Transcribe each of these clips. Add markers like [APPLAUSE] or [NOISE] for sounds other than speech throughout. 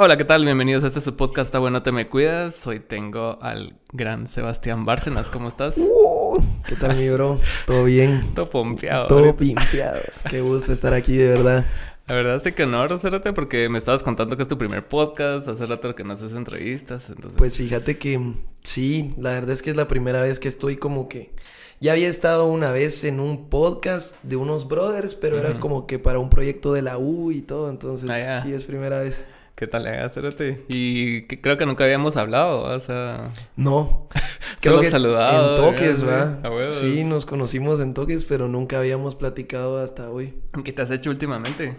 Hola, ¿qué tal? Bienvenidos a este su podcast Está bueno, te me cuidas. Hoy tengo al gran Sebastián Bárcenas. ¿Cómo estás? Uh, ¿Qué tal, mi bro? ¿Todo bien? [LAUGHS] Todo pompeado. Todo pimpeado. Qué gusto estar aquí, de verdad. La verdad sí que honor, Cérate, porque me estabas contando que es tu primer podcast. Hace rato que no haces entrevistas. Entonces... Pues fíjate que sí, la verdad es que es la primera vez que estoy como que... Ya había estado una vez en un podcast de unos brothers, pero era como que para un proyecto de la U y todo, entonces Ah, sí es primera vez. ¿Qué tal, Cérate? Y que creo que nunca habíamos hablado, o sea... No. [LAUGHS] Solo Creo que saludado. En toques, ¿verdad? huevos. Sí, nos conocimos en toques, pero nunca habíamos platicado hasta hoy. ¿Qué te has hecho últimamente?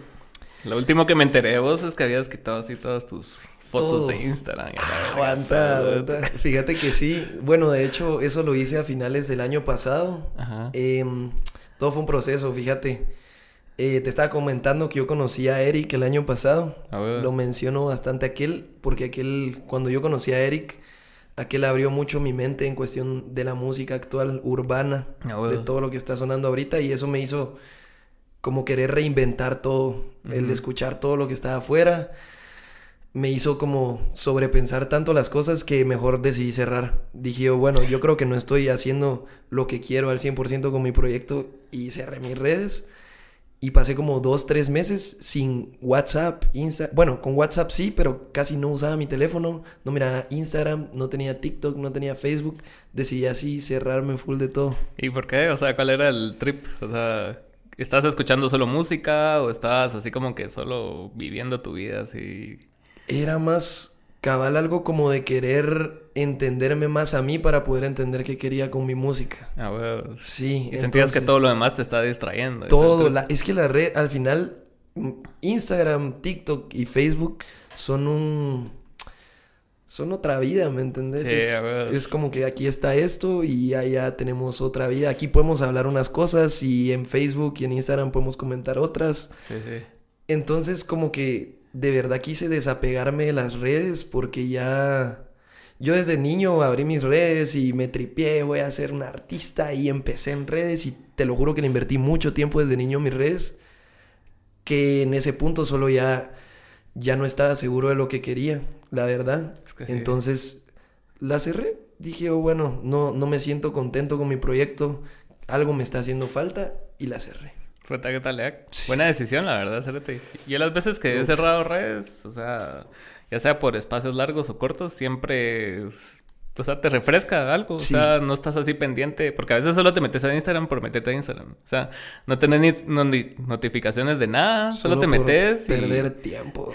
Lo último que me enteré de vos es que habías quitado así todas tus fotos Todo. de Instagram. verga. Aguanta, aguanta. Fíjate que sí. Bueno, de hecho, eso lo hice a finales del año pasado. Ajá. Em, todo fue un proceso, fíjate. Eh, te estaba comentando que yo conocí a Eric el año pasado. A huevo. Lo menciono bastante aquel, porque aquel, cuando yo conocí a Eric, aquel abrió mucho mi mente en cuestión de la música actual, urbana, A de todo lo que está sonando ahorita, y eso me hizo como querer reinventar todo, el escuchar todo lo que estaba afuera. Me hizo como sobrepensar tanto las cosas que mejor decidí cerrar. Dije yo, bueno, yo creo que no estoy haciendo lo que quiero al 100% con mi proyecto y cerré mis redes. Y pasé como dos, tres meses sin WhatsApp, Insta. Bueno, con WhatsApp sí, pero casi no usaba mi teléfono. No miraba Instagram, no tenía TikTok, no tenía Facebook. Decidí así cerrarme full de todo. ¿Y por qué? O sea, ¿cuál era el trip? O sea, ¿estás escuchando solo música o estabas así como que solo viviendo tu vida así? Era más cabal algo como de querer entenderme más a mí para poder entender qué quería con mi música. Ah, huevos. Sí. Y sentías que todo lo demás te está distrayendo. Todo, la- es que la red, al final, mm, Instagram, TikTok y Facebook son un... Son otra vida, ¿me entendés? Sí, es, a ver. es como que aquí está esto y allá tenemos otra vida. Aquí podemos hablar unas cosas y en Facebook y en Instagram podemos comentar otras. Sí, sí. Entonces como que de verdad quise desapegarme de las redes porque ya... Yo desde niño abrí mis redes y me tripié, voy a ser un artista y empecé en redes y te lo juro que le invertí mucho tiempo desde niño en mis redes, que en ese punto solo ya, ya no estaba seguro de lo que quería, la verdad. Es que sí. Entonces la cerré, dije, oh, bueno, no, no me siento contento con mi proyecto, algo me está haciendo falta y la cerré. Puta, ¿qué tal, eh? Buena decisión, la verdad, Cérate. Yo las veces que he cerrado redes, o sea, ya sea por espacios largos o cortos, siempre... O sea, te refresca algo. O sea, no estás así pendiente. Porque a veces solo te metes a Instagram por meterte a instagram O sea, no tenés ni, no- ni notificaciones de nada. Solo, te por metes y, Perder tiempo.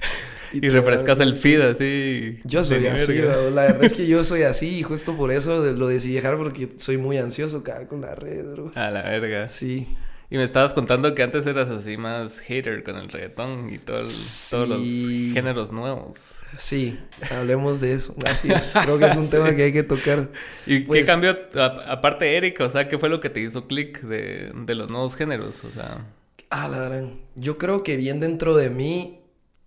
[LAUGHS] y refrescas el feed así. Yo soy así, bro. la verdad es que yo soy [LAUGHS] así y justo por eso lo decidí dejar porque soy muy ansioso cagar con la red, bro. A la verga. Sí. Y me estabas contando que antes eras así más hater con el reggaetón y todo el- todos los Sí. géneros nuevos. Sí, hablemos de eso. Así, [LAUGHS] creo que es un tema que hay que tocar. ¿Y qué Pues- cambió, a- aparte Eric, o sea, qué fue lo que te hizo clic de, de los nuevos géneros? O sea, Ah, la gran. Yo creo que bien dentro de mí,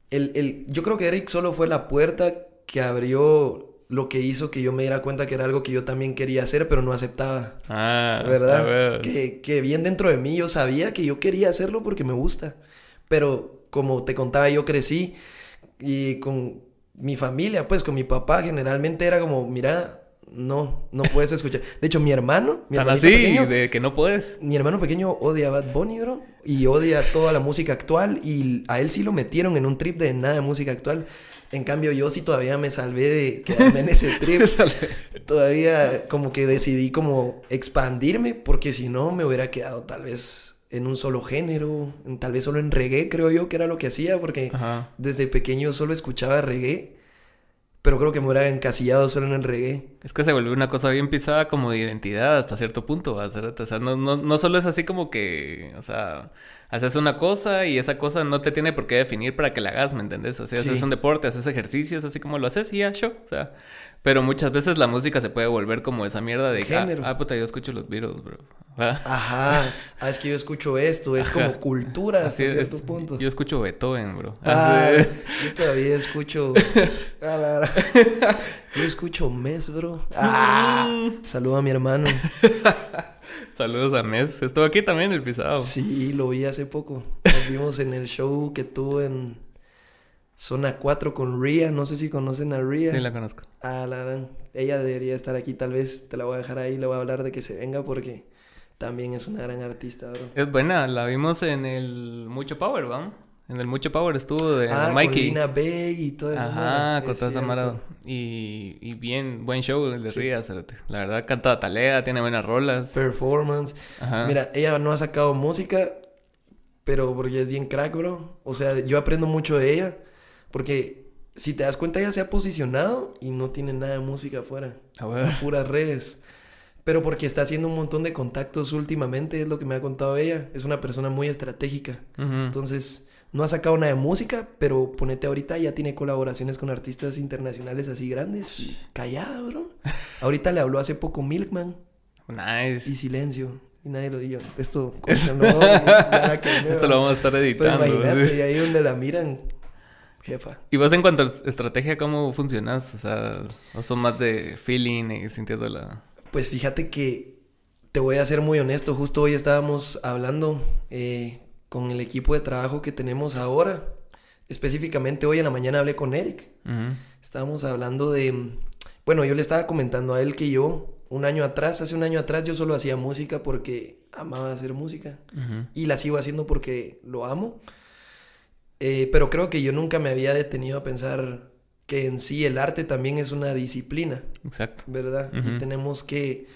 el, el, yo creo que Eric solo fue la puerta que abrió lo que hizo que yo me diera cuenta que era algo que yo también quería hacer, pero no aceptaba. ah, ¿Verdad? ver. Que, que bien dentro de mí yo sabía que yo quería hacerlo porque me gusta. Pero como te contaba, yo crecí y con mi familia, pues con mi papá, generalmente era como, mira, no, no puedes escuchar. De hecho, mi hermano, mi así, pequeño, de que no puedes. mi hermano pequeño odia a Bad Bunny, bro. Y odia toda la música actual. Y a él sí lo metieron en un trip de nada de música actual. En cambio, yo sí todavía me salvé de quedarme en ese [LAUGHS] trip. todavía como que decidí como expandirme. Porque si no, me hubiera quedado tal vez en un solo género. en- tal vez solo en reggae, creo yo, que era lo que hacía. Porque Ajá. desde pequeño solo escuchaba reggae. Pero creo que me hubiera encasillado solo en el reggae. Es que se volvió una cosa bien pisada como de identidad hasta cierto punto. Cerote? O sea, no, no, no solo es así como que, o sea, haces una cosa y esa cosa no te tiene por qué definir para que la hagas, ¿me entendés? Sea, Sí. haces un deporte, haces ejercicios, así como lo haces y ya, show. O sea, pero muchas veces la música se puede volver como esa mierda de ah, Género. ah, puta, yo escucho los Beatles, bro. ¿Va? [LAUGHS] Ajá. Ah, es que yo escucho esto. Es Ajá. como cultura hasta Así es, cierto punto. Yo escucho Beethoven, bro. Ah, Así- yo todavía escucho. [LAUGHS] Ah. Yo escucho Mes, bro. [LAUGHS] Ah, saludo a mi hermano. Saludos a Mes. Estuvo aquí también el pisado. Sí, lo vi hace poco. Nos vimos en el show que tuvo en. Zona 4 con Ria, no sé si conocen a Ria. Sí, la conozco. Ah, la gran. Ella debería estar aquí, tal vez te la voy a dejar ahí, le voy a hablar de que se venga porque también es una gran artista, bro. Es buena, la vimos en el Mucho Power, ¿va? En el Mucho Power estuvo de Ah, con Mikey. Lina Bey y todo eso. Ajá, con toda esa. Y, y bien, buen show el de Ría, cerote. La verdad, canta talea, tiene buenas rolas. Performance. Ajá. Mira, ella no ha sacado música, pero porque es bien crack, bro. O sea, yo aprendo mucho de ella, porque si te das cuenta, ella se ha posicionado y no tiene nada de música afuera. Ah, [LAUGHS] bueno. puras redes. Pero porque está haciendo un montón de contactos últimamente, es lo que me ha contado ella. Es una persona muy estratégica. Ujú. Entonces, no ha sacado nada de música, pero ponete ahorita, ya tiene colaboraciones con artistas internacionales así grandes. Y callada, bro. Ahorita le habló hace poco Milkman Nice. y Silencio. Y nadie lo dijo. Esto, [LAUGHS] no, Esto lo vamos a estar Pero editando. imagínate, sí. y ahí donde la miran, jefa. Y vos en cuanto a estrategia, ¿cómo funcionas? O sea, ¿o son más de feeling y sintiendo la... Pues fíjate que te voy a ser muy honesto. Justo hoy estábamos hablando eh, con el equipo de trabajo que tenemos ahora. Específicamente hoy en la mañana hablé con Eric. Estábamos hablando de... Bueno, yo le estaba comentando a él que yo, un año atrás, hace un año atrás, yo solo hacía música porque amaba hacer música. Y la sigo haciendo porque lo amo. Eh, pero creo que yo nunca me había detenido a pensar que en sí el arte también es una disciplina. Exacto. ¿verdad? Y tenemos que,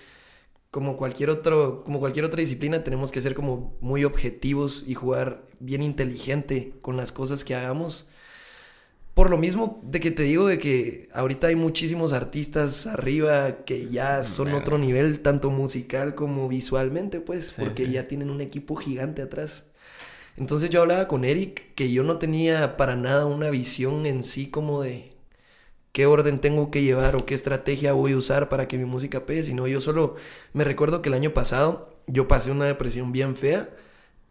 como cualquier otro, como cualquier otra disciplina, tenemos que ser como muy objetivos y jugar bien inteligente con las cosas que hagamos. Por lo mismo de que te digo de que ahorita hay muchísimos artistas arriba que ya son Verga. otro nivel, tanto musical como visualmente, pues, Sí, porque sí. ya tienen un equipo gigante atrás. Entonces yo hablaba con Eric que yo no tenía para nada una visión en sí como de qué orden tengo que llevar o qué estrategia voy a usar para que mi música pegue, sino yo solo me recuerdo que el año pasado yo pasé una depresión bien fea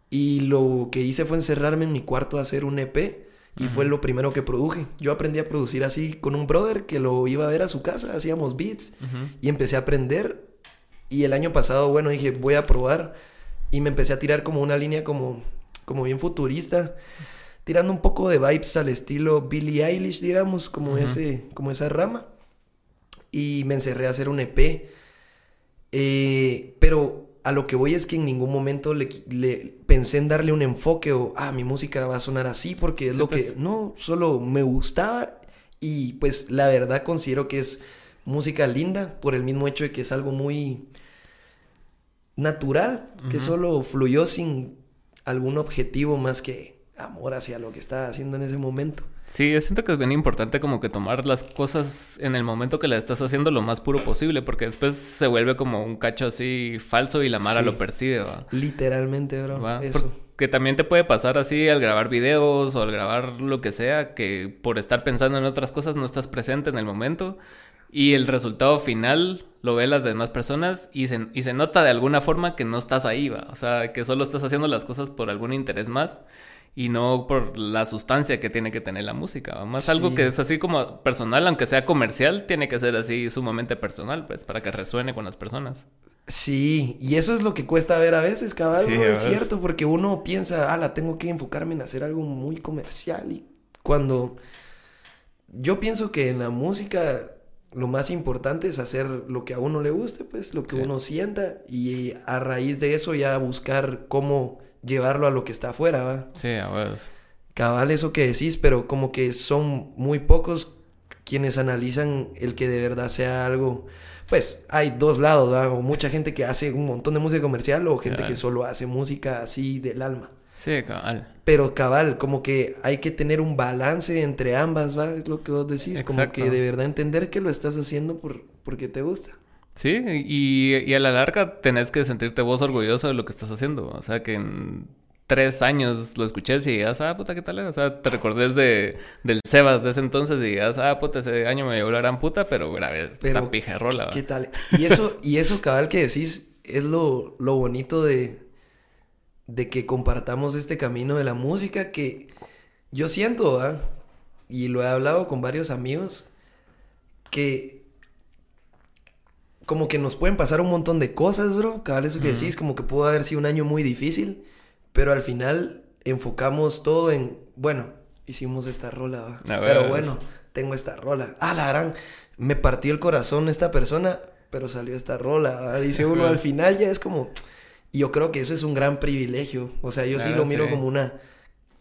y lo que hice fue encerrarme en mi cuarto a hacer un EP y fue lo primero que produje. Yo aprendí a producir así con un brother que lo iba a ver a su casa, hacíamos beats y empecé a aprender y el año pasado, bueno, dije, voy a probar y me empecé a tirar como una línea como como bien futurista, tirando un poco de vibes al estilo Billie Eilish, digamos, como ese como esa rama. Y me encerré a hacer un EP. Eh, pero a lo que voy es que en ningún momento le, le- pensé en darle un enfoque o, ah, mi música va a sonar así porque es Sí, lo pues. que... No, solo me gustaba y pues la verdad considero que es música linda por el mismo hecho de que es algo muy natural, que solo fluyó sin algún objetivo más que amor hacia lo que estaba haciendo en ese momento. Sí, yo siento que es bien importante como que tomar las cosas en el momento que las estás haciendo lo más puro posible, porque después se vuelve como un cacho así falso y la Mara Sí. lo percibe, ¿va? Literalmente, bro. ¿Va? Eso. Porque también te puede pasar así al grabar videos o al grabar lo que sea, que por estar pensando en otras cosas no estás presente en el momento y el resultado final lo ven las demás personas y se, y se nota de alguna forma que no estás ahí, ¿va? O sea, que solo estás haciendo las cosas por algún interés más y no por la sustancia que tiene que tener la música. Más algo que es así como personal, aunque sea comercial, tiene que ser así sumamente personal, pues, para que resuene con las personas. Sí, y eso es lo que cuesta ver a veces, cabal, Sí, a es cierto, porque uno piensa, ah, la tengo que enfocarme en hacer algo muy comercial y cuando yo pienso que en la música lo más importante es hacer lo que a uno le guste, pues, lo que Sí. uno sienta y a raíz de eso ya buscar cómo llevarlo a lo que está afuera, ¿va? Sí, a veces. Cabal, eso que decís, pero como que son muy pocos quienes analizan el que de verdad sea algo. Pues hay dos lados, ¿verdad? O mucha gente que hace un montón de música comercial o gente que solo hace música así del alma. Sí, cabal. Pero cabal, como que hay que tener un balance entre ambas, ¿va? Es lo que vos decís, como que de verdad entender que lo estás haciendo por, porque te gusta. Sí, y, y a la larga tenés que sentirte vos orgulloso de lo que estás haciendo. O sea, que en tres años lo escuches y digas, ah, puta, ¿qué tal? era?". O sea, te recordes de, del Sebas de ese entonces y digas, ah, puta, ese año me llevó la gran puta, pero grave, Pero, pija rola. ¿Qué tal? Y eso, y eso cabal que decís es lo, lo bonito de, de que compartamos este camino de la música que yo siento, ¿va? Y lo he hablado con varios amigos, que como que nos pueden pasar un montón de cosas, bro. Cabal, eso que decís, como que pudo haber sido un año muy difícil, pero al final enfocamos todo en, bueno, hicimos esta rola. Pero bueno, tengo esta rola. Ah, la gran, me partió el corazón esta persona, pero salió esta rola. Dice uno al final ya es como... Y yo creo que eso es un gran privilegio. O sea, yo sí lo miro sí. como una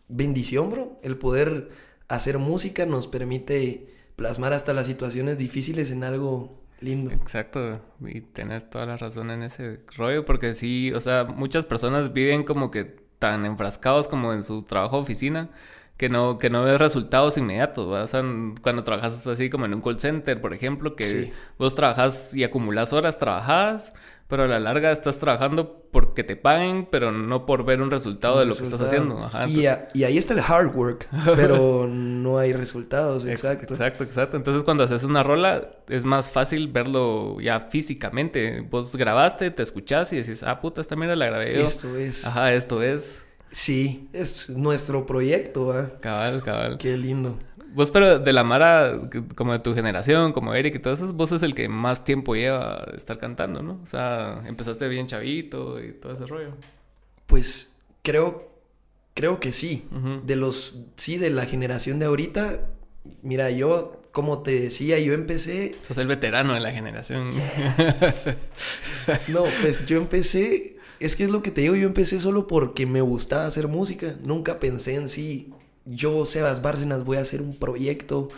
bendición, bro. El poder hacer música nos permite plasmar hasta las situaciones difíciles en algo lindo. Exacto, y tenés toda la razón en ese rollo, porque sí, o sea, muchas personas viven como que tan enfrascados como en su trabajo de oficina, que no, que no ves resultados inmediatos, ¿va? O sea, cuando trabajas así como en un call center, por ejemplo, que Sí. vos trabajas y acumulas horas trabajadas, pero a la larga estás trabajando porque te paguen, pero no por ver un resultado de lo que estás haciendo. Ajá, y, a- y ahí está el hard work, pero [LAUGHS] no hay resultados, Ex- exacto. Exacto, exacto. Entonces cuando haces una rola es más fácil verlo ya físicamente. Vos grabaste, te escuchás y decís, ah, puta, esta mierda la grabé yo. Esto es. Ajá, esto es. Sí, es nuestro proyecto. Cabal, cabal. Qué lindo. Vos, pero de la Mara, como de tu generación, como Eric y todo eso, vos es el que más tiempo lleva estar cantando, ¿no? O sea, empezaste bien chavito y todo ese rollo. Pues creo, creo que sí. De los, sí, de la generación de ahorita, mira, yo, como te decía, yo empecé, Sos el veterano de la generación. [LAUGHS] no, pues yo empecé, es que es lo que te digo, yo empecé solo porque me gustaba hacer música. Nunca pensé en sí, yo, Sebas Bárcenas, voy a hacer un proyecto.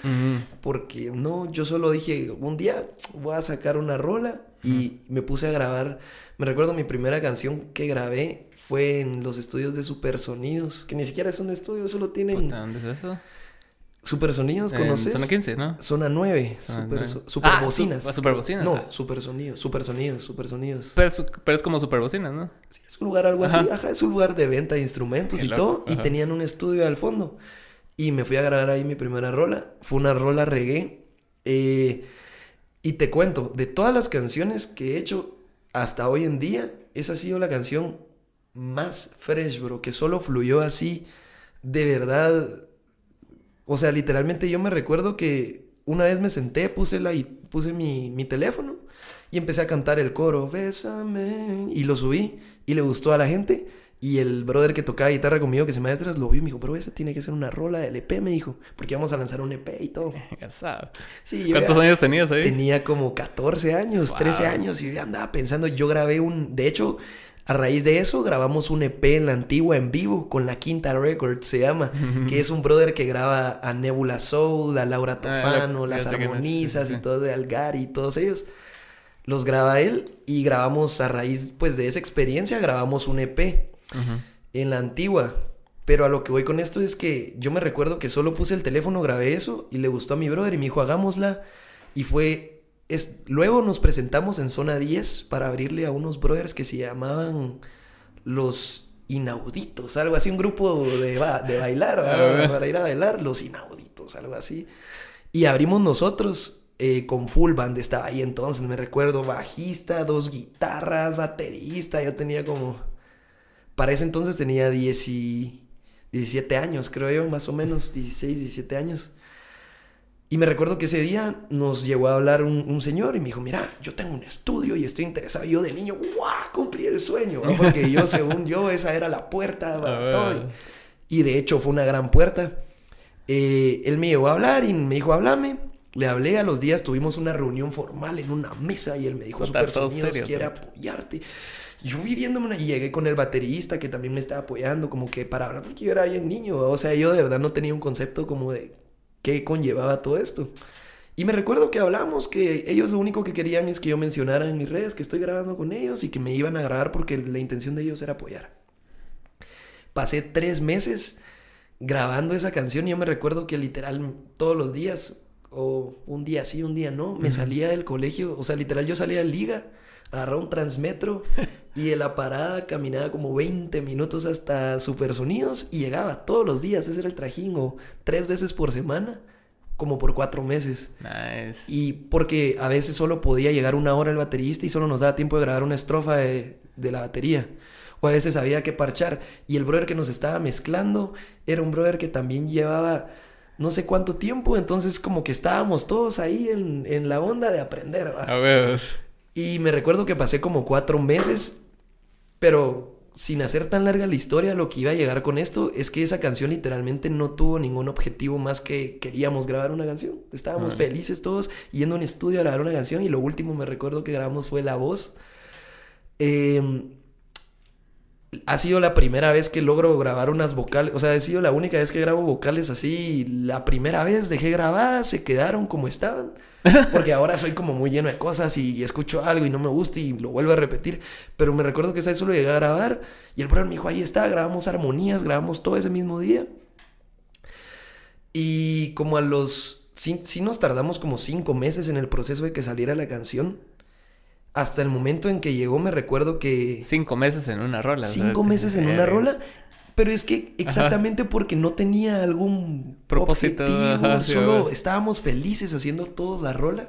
Porque no, yo solo dije, un día voy a sacar una rola y me puse a grabar. Me recuerdo mi primera canción que grabé fue en los estudios de Supersonidos, que ni siquiera es un estudio, solo tienen Puta, ¿Dónde es eso? Supersonidos, ¿conoces? Zona 15, ¿no? Zona 9, Zona super, 9. so- Ah, superbocinas. su- ah, superbocinas, No, ah. supersonidos, supersonidos, supersonidos. Pero es, pero es como super bocinas, ¿no? Sí, es un lugar algo así, Ajá. es un lugar de venta de instrumentos Qué y loco, todo, y tenían un estudio al fondo. Y me fui a grabar ahí mi primera rola, fue una rola reggae. eh, y te cuento, de todas las canciones que he hecho hasta hoy en día, esa ha sido la canción más fresh, bro, que solo fluyó así, de verdad. O sea, literalmente yo me recuerdo que una vez me senté, puse, la, puse mi, mi teléfono y empecé a cantar el coro, Bésame, y lo subí y le gustó a la gente. Y el brother que tocaba guitarra conmigo, que se maestras, lo vio y me dijo, bro, esa tiene que ser una rola del EP, me dijo, porque vamos a lanzar un EP y todo. [LAUGHS] Sí, yo ¿Cuántos ya años tenías ahí? tenía como 14 años, Wow. 13 años, y yo andaba pensando, yo grabé un, de hecho, a raíz de eso grabamos un EP en la antigua en vivo con la Quinta Records se llama, [LAUGHS] que es un brother que graba a Nebula Soul, a Laura Ah, Tofano, las armonizas sí, sí, y todo de Algari y todos ellos. Los graba él y grabamos a raíz pues de esa experiencia grabamos un EP en la antigua. Pero a lo que voy con esto es que yo me recuerdo que solo puse el teléfono, grabé eso y le gustó a mi brother y me dijo, hagámosla. Y fue... Es, luego nos presentamos en zona 10 para abrirle a unos brothers que se llamaban los inauditos, algo así, un grupo de, ba- de bailar. Ah, para ir a bailar, los inauditos, algo así. Y abrimos nosotros eh, con full band, estaba ahí entonces, me recuerdo, bajista, dos guitarras, baterista, yo tenía como... Para ese entonces tenía 10 y 17 años, creo yo, más o menos, 16, 17 años. Y me recuerdo que ese día nos llegó a hablar un, un señor y me dijo, mira, yo tengo un estudio y estoy interesado. Yo de niño, ¡guau! Cumplí el sueño, ¿no? porque yo, [LAUGHS] según yo, esa era la puerta para todo. Y, de hecho fue una gran puerta. Eh, él me llegó a hablar y me dijo, háblame. Le hablé, a los días tuvimos una reunión formal en una mesa y él me dijo, Super Sonidos quiere apoyarte. Y Yo viviéndome una- y llegué con el baterista que también me estaba apoyando, como que para hablar, porque yo era bien niño, o sea, yo de verdad no tenía un concepto como de qué conllevaba todo esto. Y me recuerdo que hablamos que ellos lo único que querían es que yo mencionara en mis redes que estoy grabando con ellos y que me iban a grabar porque la intención de ellos era apoyar. Pasé tres meses grabando esa canción y yo me recuerdo que literal todos los días, o un día sí, un día no, me salía del colegio, o sea, literal yo salía de liga, agarraba un transmetro [LAUGHS] y de la parada caminaba como 20 minutos hasta Supersonidos y llegaba todos los días, ese era el trajín, o tres veces por semana, como por cuatro meses. Nice. Y porque a veces solo podía llegar una hora el baterista y solo nos daba tiempo de grabar una estrofa de, de la batería. O a veces había que parchar. Y el brother que nos estaba mezclando era un brother que también llevaba no sé cuánto tiempo. Entonces como que estábamos todos ahí en, en la onda de aprender. ¿va? A ver. Y me recuerdo que pasé como cuatro meses, pero sin hacer tan larga la historia, lo que iba a llegar con esto es que esa canción literalmente no tuvo ningún objetivo más que queríamos grabar una canción. Estábamos felices todos yendo a un estudio a grabar una canción y lo último me recuerdo que grabamos fue la voz. Em, ha sido la primera vez que logro grabar unas vocales, o sea, ha sido la única vez que grabo vocales así. La primera vez dejé grabar, se quedaron como estaban. Porque ahora soy como muy lleno de cosas y, escucho algo y no me gusta y lo vuelvo a repetir. Pero me recuerdo que esa vez solo llegué a grabar y el brother me dijo, ahí está, grabamos armonías, grabamos todo ese mismo día. Y como a los... Sí, nos tardamos como cinco meses en el proceso de que saliera la canción. Hasta el momento en que llegó me recuerdo que... Cinco meses en una rola. Cinco meses en una rola. Pero es que exactamente porque no tenía algún propósito, solo estábamos felices haciendo todos la rola.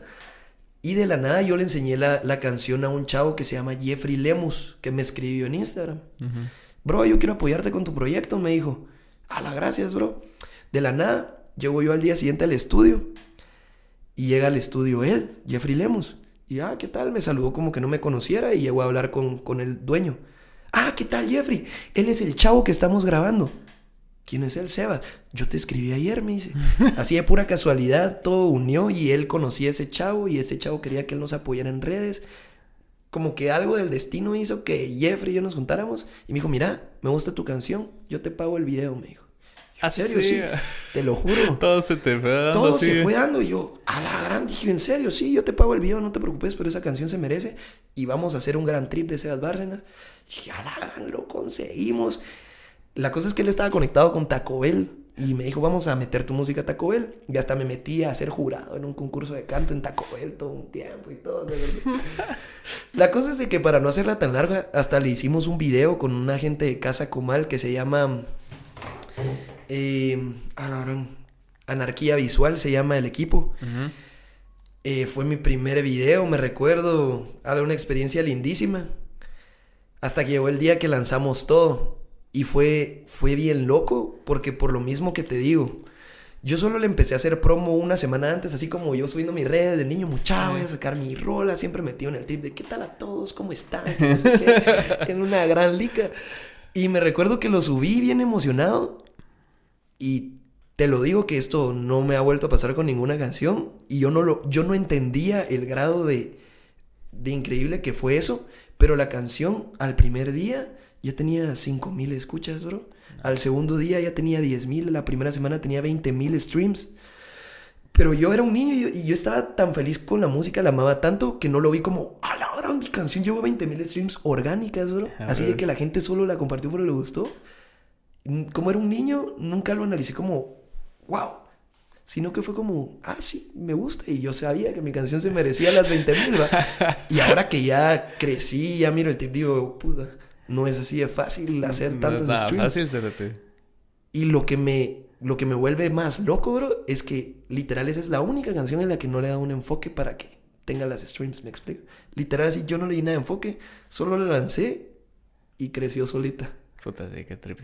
Y de la nada yo le enseñé la, canción a un chavo que se llama Jeffrey Lemus, que me escribió en Instagram. Bro, yo quiero apoyarte con tu proyecto, me dijo. A la gracias, bro. De la nada, llego yo al día siguiente al estudio. Y llega al estudio él, Jeffrey Lemus. Y, ah, ¿qué tal? Me saludó como que no me conociera y llegó a hablar con, con el dueño. Ah, ¿qué tal, Jeffrey? Él es el chavo que estamos grabando. ¿Quién es él, Sebas? Yo te escribí ayer, me dice. [LAUGHS] Así de pura casualidad, todo unió y él conocía a ese chavo y ese chavo quería que él nos apoyara en redes. Como que algo del destino hizo que Jeffrey y yo nos juntáramos y me dijo, mira, me gusta tu canción, yo te pago el video, me dijo. ¿En serio? Sí. Te lo juro. Todo se te fue dando. Todo se fue dando. Y yo, a la gran, dije, en serio, sí, yo te pago el video, no te preocupes, pero esa canción se merece. Y vamos a hacer un gran trip de Sebas Bárcenas. Y a la gran, lo conseguimos. La cosa es que él estaba conectado con Taco Bell. Y me dijo, vamos a meter tu música a Taco Bell. Y hasta me metí a ser jurado en un concurso de canto en Taco Bell todo un tiempo y todo. [LAUGHS] la cosa es de que para no hacerla tan larga, hasta le hicimos un video con una gente de Casa Comal que se llama... Eh, Anarquía Visual se llama el equipo. Eh, fue mi primer video, me recuerdo. Era una experiencia lindísima. Hasta que llegó el día que lanzamos todo. Y fue, fue bien loco, porque por lo mismo que te digo, yo solo le empecé a hacer promo una semana antes, así como yo subiendo mis redes de niño muchacho, voy a sacar mi rola, siempre metido en el tip de qué tal a todos, cómo están, [LAUGHS] en una gran lica. Y me recuerdo que lo subí bien emocionado y te lo digo que esto no me ha vuelto a pasar con ninguna canción y yo no lo yo no entendía el grado de de increíble que fue eso pero la canción al primer día ya tenía 5000 escuchas, bro. Al segundo día ya tenía 10000, la primera semana tenía 20000 streams. Pero yo era un niño y yo, estaba tan feliz con la música, la amaba tanto que no lo vi como, a la hora mi canción lleva 20.000 streams orgánicas, bro. Así de que la gente solo la compartió porque le gustó. Como era un niño, nunca lo analicé como, wow sino que fue como, ah, sí, me gusta. Y yo sabía que mi canción se merecía las 20 mil, Y ahora que ya crecí, ya miro el tip, digo, puta, no es así de fácil hacer tantos no, streams. Fácil, y lo que me lo que me vuelve más loco, bro, es que literal esa es la única canción en la que no le da un enfoque para que tenga las streams, me explico. Literal así yo no le di nada de enfoque, solo la lancé y creció solita. Puta, de qué trip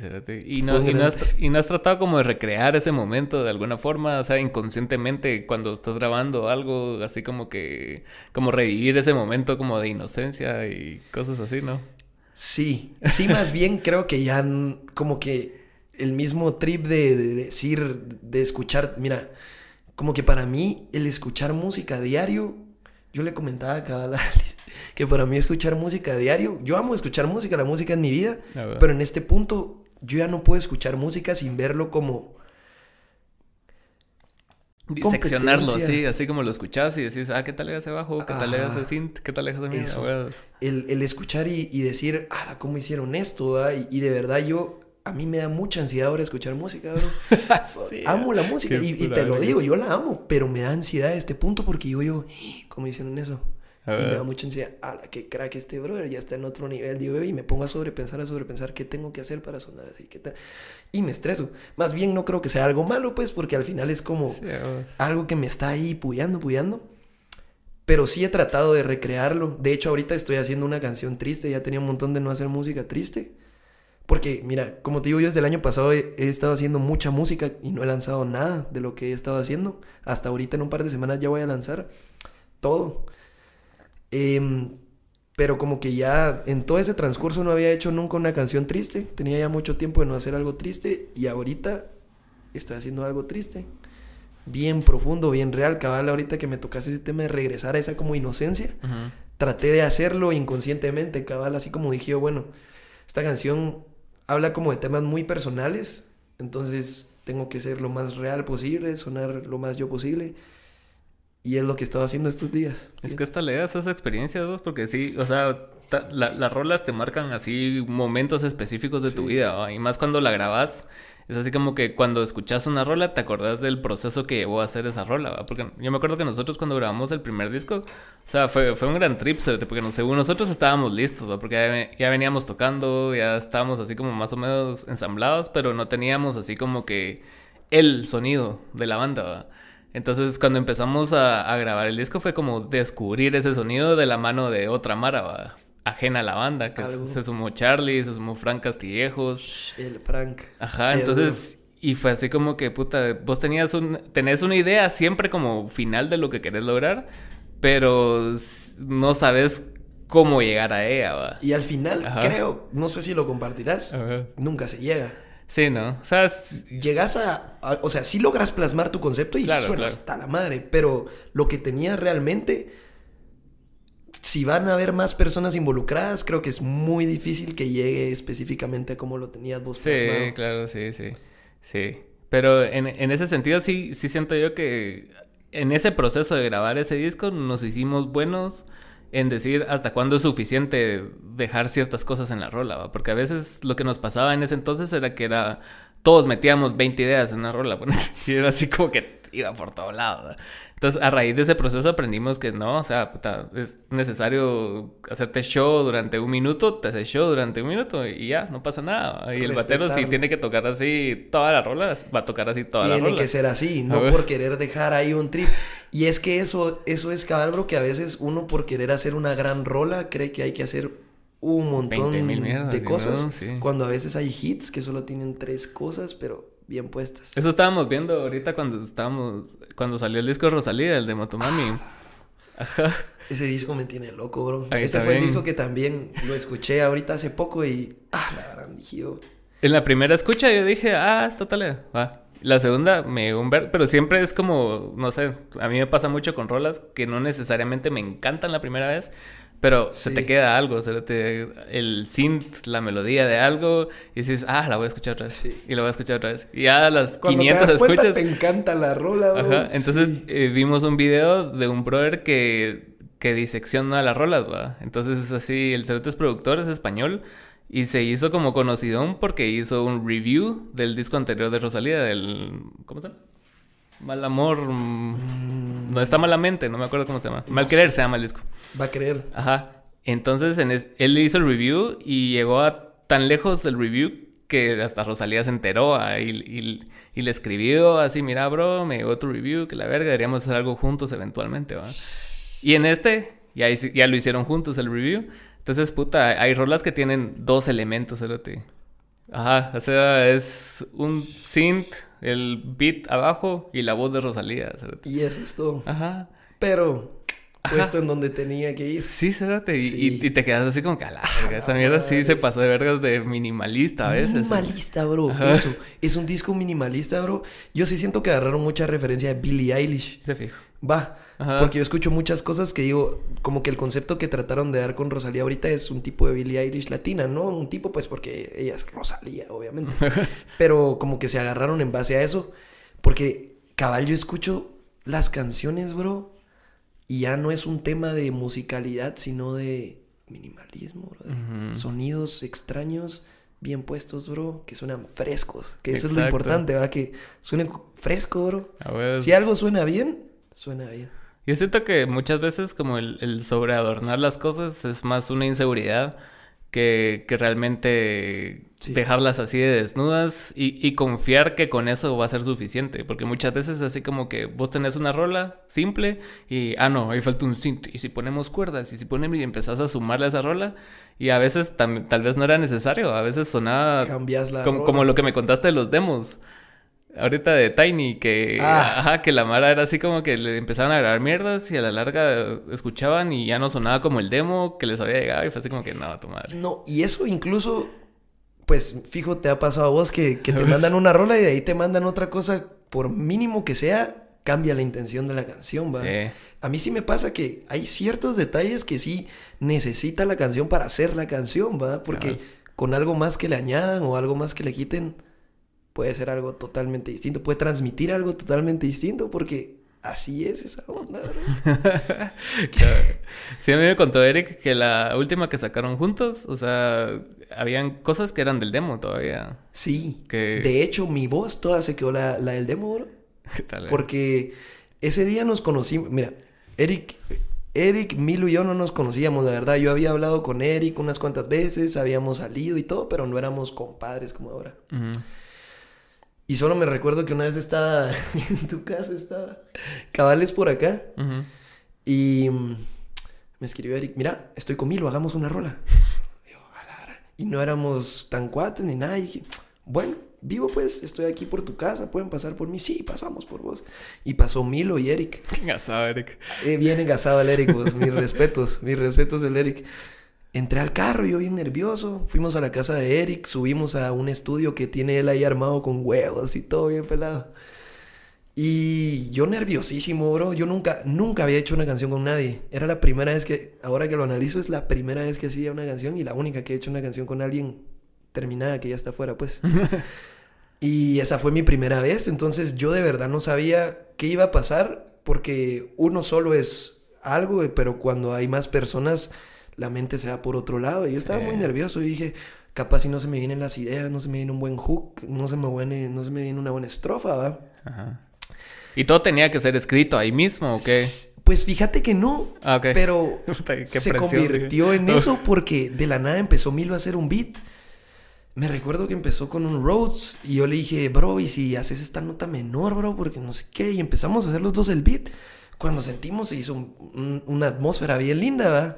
y no, y no, has, y, no has, tratado como de recrear ese momento de alguna forma, o sea, inconscientemente cuando estás grabando algo, así como que, como revivir ese momento como de inocencia y cosas así, ¿no? Sí, sí, más bien creo que ya como que el mismo trip de, de decir, de escuchar, mira, como que para mí el escuchar música diario, yo le comentaba a cada que para mí escuchar música a diario, yo amo escuchar música, la música es mi vida, pero en este punto yo ya no puedo escuchar música sin verlo como... Seccionarlo así, así como lo escuchas y decís, ah, ¿qué tal le hace abajo? ¿Qué tal le hace synth? ¿Qué tal le hace el, el, escuchar y, decir, ah, ¿cómo hicieron esto? Y, y, de verdad yo, a mí me da mucha ansiedad ahora escuchar música, [LAUGHS] [LAUGHS] amo la música y, y, te lo digo, yo la amo, pero me da ansiedad a este punto porque digo yo, ¿cómo hicieron eso? Y me da mucha ansiedad, la que crack este brother, ya está en otro nivel, digo, y me pongo a sobrepensar, a sobrepensar qué tengo que hacer para sonar así, qué tal. Y me estreso. Más bien no creo que sea algo malo, pues, porque al final es como algo que me está ahí puyando, puyando. Pero sí he tratado de recrearlo. De hecho, ahorita estoy haciendo una canción triste, ya tenía un montón de no hacer música triste. Porque, mira, como te digo, yo desde el año pasado he, he, estado haciendo mucha música y no he lanzado nada de lo que he estado haciendo. Hasta ahorita en un par de semanas ya voy a lanzar todo. Em, Pero como que ya en todo ese transcurso no había hecho nunca una canción triste. Tenía ya mucho tiempo de no hacer algo triste. Y ahorita estoy haciendo algo triste. Bien profundo, bien real. Cabal, ahorita que me tocase ese tema de regresar a esa como inocencia. Traté de hacerlo inconscientemente, cabal. Así como dije, bueno, esta canción habla como de temas muy personales. Entonces tengo que ser lo más real posible, sonar lo más yo posible. Y es lo que he estado haciendo estos días. Es que esta leas esas experiencias, vos, porque sí, o sea, las rolas te marcan así momentos específicos de tu vida, y más cuando la grabas. Es así como que cuando escuchas una rola te acordás del proceso que llevó a hacer esa rola, ¿va? Porque yo me acuerdo que nosotros cuando grabamos el primer disco, o sea, fue, fue un gran trip, porque no, según nosotros estábamos listos, ¿va? Porque ya, ya, veníamos tocando, ya estábamos así como más o menos ensamblados, pero no teníamos así como que el sonido de la banda, ¿va? Entonces, cuando empezamos a, grabar el disco fue como descubrir ese sonido de la mano de otra Mara, ajena a la banda, que se sumó Charlie, se sumó Frank Castillejos. El Frank. Ajá, entonces, y fue así como que, puta, vos tenías un, tenés una idea siempre como final de lo que querés lograr, pero no sabes cómo llegar a ella, ¿va? Y al final, creo, no sé si lo compartirás, nunca se llega. Sí, ¿no? O sea, llegas a, O sea, sí logras plasmar tu concepto y suena hasta la madre, pero lo que tenías realmente. Si van a haber más personas involucradas, creo que es muy difícil que llegue específicamente a como lo tenías vos Sí, claro, sí, sí. Sí. Pero en, en ese sentido, sí, sí siento yo que en ese proceso de grabar ese disco nos hicimos buenos en decir hasta cuándo es suficiente dejar ciertas cosas en la rola, porque a veces lo que nos pasaba en ese entonces era que era todos metíamos 20 ideas en una rola, [LAUGHS] y era así como que iba por todo lado. Entonces, a raíz de ese proceso aprendimos que no, o sea, puta, es necesario hacerte show durante un minuto, te haces show durante un minuto y ya, no pasa nada. Y el batero si tiene que tocar así todas las rolas, va a tocar así todas las rolas. Tiene que ser así, no por querer dejar ahí un trip. Y es que eso, eso es cabrón, que a veces uno por querer hacer una gran rola cree que hay que hacer un montón de cosas. Cuando a veces hay hits que solo tienen tres cosas, pero bien puestas. Eso estábamos viendo ahorita cuando estábamos, cuando salió el disco de Rosalía, el de Motomami. Ajá. Ese disco me tiene loco, bro. Ese fue el disco que también lo escuché ahorita hace poco y, ah, la gran dije En la primera escucha yo dije, ah, es total, va. La segunda me un ver, pero siempre es como, no sé, a mí me pasa mucho con rolas que no necesariamente me encantan la primera vez, pero se te queda algo, se te, el synth, la melodía de algo, y dices, ah, la voy a escuchar otra vez. Y la voy a escuchar otra vez. Y ya a las Cuando 500 te escuchas. te encanta la rola, bro. Ajá. Entonces eh, vimos un video de un brother que, que disecciona las rolas, ¿va? Entonces es así, el cerote es productor, es español. Y se hizo como conocido porque hizo un review del disco anterior de Rosalía, del. ¿Cómo se llama? Mal amor. Mm, no está malamente, no me acuerdo cómo se llama. Mal querer se llama el disco. Va a creer. Ajá. Entonces en él hizo el review y llegó a tan lejos el review que hasta Rosalía se enteró y, y, le escribió así, mira, bro, me llegó tu review, que la verga, deberíamos hacer algo juntos eventualmente, ¿va? Y en este, ya, ya lo hicieron juntos el review. Entonces, puta, hay rolas que tienen dos elementos, ¿sí? Ajá, o sea, es un synth el beat abajo y la voz de Rosalía. Y eso es todo. Ajá. Pero puesto en donde tenía que ir. Sí, cérate. Y, y, te quedas así como que a la verga. Esa mierda sí se pasó de vergas de minimalista a veces. Minimalista, bro. Eso. Es un disco minimalista, bro. Yo sí siento que agarraron mucha referencia de Billie Eilish. Se fijo. Va. Porque yo escucho muchas cosas que digo, como que el concepto que trataron de dar con Rosalía ahorita es un tipo de Billie Eilish latina, ¿no? Un tipo, pues, porque ella es Rosalía, obviamente. [LAUGHS] Pero como que se agarraron en base a eso. Porque, cabal, yo escucho las canciones, bro. Y ya no es un tema de musicalidad, sino de minimalismo, bro. Sonidos extraños, bien puestos, bro. Que suenan frescos. Que eso es lo importante, ¿va? Que suene fresco, bro. Si algo suena bien, suena bien. Yo siento que muchas veces como el, el sobreadornar las cosas es más una inseguridad que, que realmente dejarlas así de desnudas y, y, confiar que con eso va a ser suficiente. Porque muchas veces así como que vos tenés una rola simple y, ah, no, ahí falta un synth. Y si ponemos cuerdas y si ponemos y empezás a sumarle a esa rola y a veces tal vez no era necesario, a veces sonaba Cambias la como, como lo que me contaste de los demos Ahorita de Tiny, que, Ah. ajá, que la Mara era así como que le empezaban a grabar mierdas y a la larga escuchaban y ya no sonaba como el demo que les había llegado y fue así como que no, tu madre. No, y eso incluso, pues fijo, te ha pasado a vos que, que te mandan una rola y de ahí te mandan otra cosa, por mínimo que sea, cambia la intención de la canción, ¿va? Sí. A mí sí me pasa que hay ciertos detalles que sí necesita la canción para hacer la canción, ¿va? Porque con algo más que le añadan o algo más que le quiten, puede ser algo totalmente distinto, puede transmitir algo totalmente distinto porque así es esa onda, ¿verdad? [LAUGHS] Sí, a mí me contó Eric que la última que sacaron juntos, o sea, habían cosas que eran del demo todavía. Sí. Que- De hecho, mi voz toda se quedó la, la del demo, bro. [LAUGHS] ¿Qué tal? eh? Porque ese día nos conocimos. Mira, Eric, Eric, Milo y yo no nos conocíamos, la verdad. Yo había hablado con Eric unas cuantas veces, habíamos salido y todo, pero no éramos compadres como ahora. Ujú. Y solo me recuerdo que una vez estaba [LAUGHS] en tu casa, estaba cabales por acá. Y mm, me escribió Eric, mira, estoy con Milo, hagamos una rola. Y no éramos tan cuates ni nada. Y dije, bueno, vivo pues, estoy aquí por tu casa, pueden pasar por mí. Sí, pasamos por vos. Y pasó Milo y Eric. [LAUGHS] Engasado, Eric. Eh, bien engasado el Eric, vos. mis [LAUGHS] respetos, mis respetos del Eric. Entré al carro, yo bien nervioso. Fuimos a la casa de Eric, subimos a un estudio que tiene él ahí armado con huevos y todo bien pelado. Y yo nerviosísimo, bro. Yo nunca, nunca había hecho una canción con nadie. Era la primera vez que, ahora que lo analizo, es la primera vez que hacía una canción y la única que he hecho una canción con alguien terminada que ya está fuera, pues. [LAUGHS] y esa fue mi primera vez. Entonces yo de verdad no sabía qué iba a pasar porque uno solo es algo, pero cuando hay más personas, la mente se va por otro lado. Y yo estaba muy nervioso y dije, capaz si no se me vienen las ideas, no se me viene un buen hook, no se me viene, no se me viene una buena estrofa, ¿va? Ajá. ¿Y todo tenía que ser escrito ahí mismo o qué? Pues fíjate que no, Ah, pero [LAUGHS] qué se presión, convirtió en eso porque de la nada empezó Milo a hacer un beat. Me recuerdo que empezó con un Rhodes y yo le dije, bro, ¿y si haces esta nota menor, bro? Porque no sé qué. Y empezamos a hacer los dos el beat. Cuando sentimos se hizo un- un- una atmósfera bien linda, ¿va?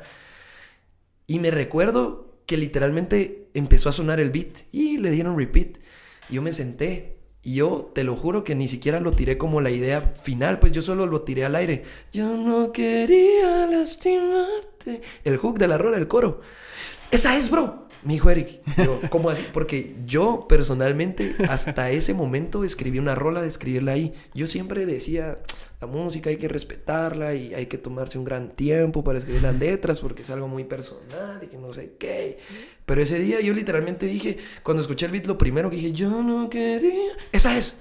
Y me recuerdo que literalmente empezó a sonar el beat y le dieron repeat. Yo me senté y yo te lo juro que ni siquiera lo tiré como la idea final, pues yo solo lo tiré al aire. Yo no quería lastimarte. El hook de la rola, el coro. Esa es, bro. Me dijo Eric. Yo, ¿cómo así? Porque yo personalmente hasta ese momento escribí una rola de escribirla ahí. Yo siempre decía, la música hay que respetarla y hay que tomarse un gran tiempo para escribir las letras porque es algo muy personal y que no sé qué. Pero ese día yo literalmente dije, cuando escuché el beat, lo primero que dije, yo no quería... Esa es.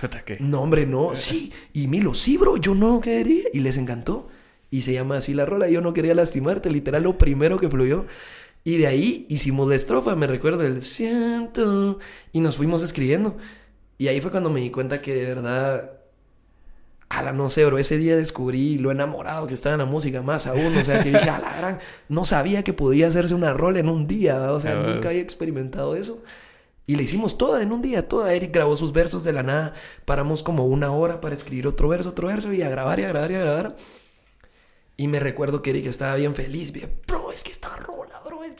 Puta, ¿qué? No, hombre, no. Sí. Y Milo, sí, bro, yo no quería. Y les encantó. Y se llama así la rola. Yo no quería lastimarte. Literal, lo primero que fluyó. Y de ahí hicimos la estrofa. Me recuerdo el siento. Y nos fuimos escribiendo. Y ahí fue cuando me di cuenta que de verdad. Ala, no sé, bro. Ese día descubrí lo enamorado que estaba en la música, más aún. O sea, que dije, a la gran. No sabía que podía hacerse una rola en un día. ¿va? O sea, nunca había experimentado eso. Y le hicimos toda en un día, toda. Eric grabó sus versos de la nada. Paramos como una hora para escribir otro verso, otro verso y a grabar y a grabar y a grabar. Y me recuerdo que Eric estaba bien feliz. Bien, bro, es que está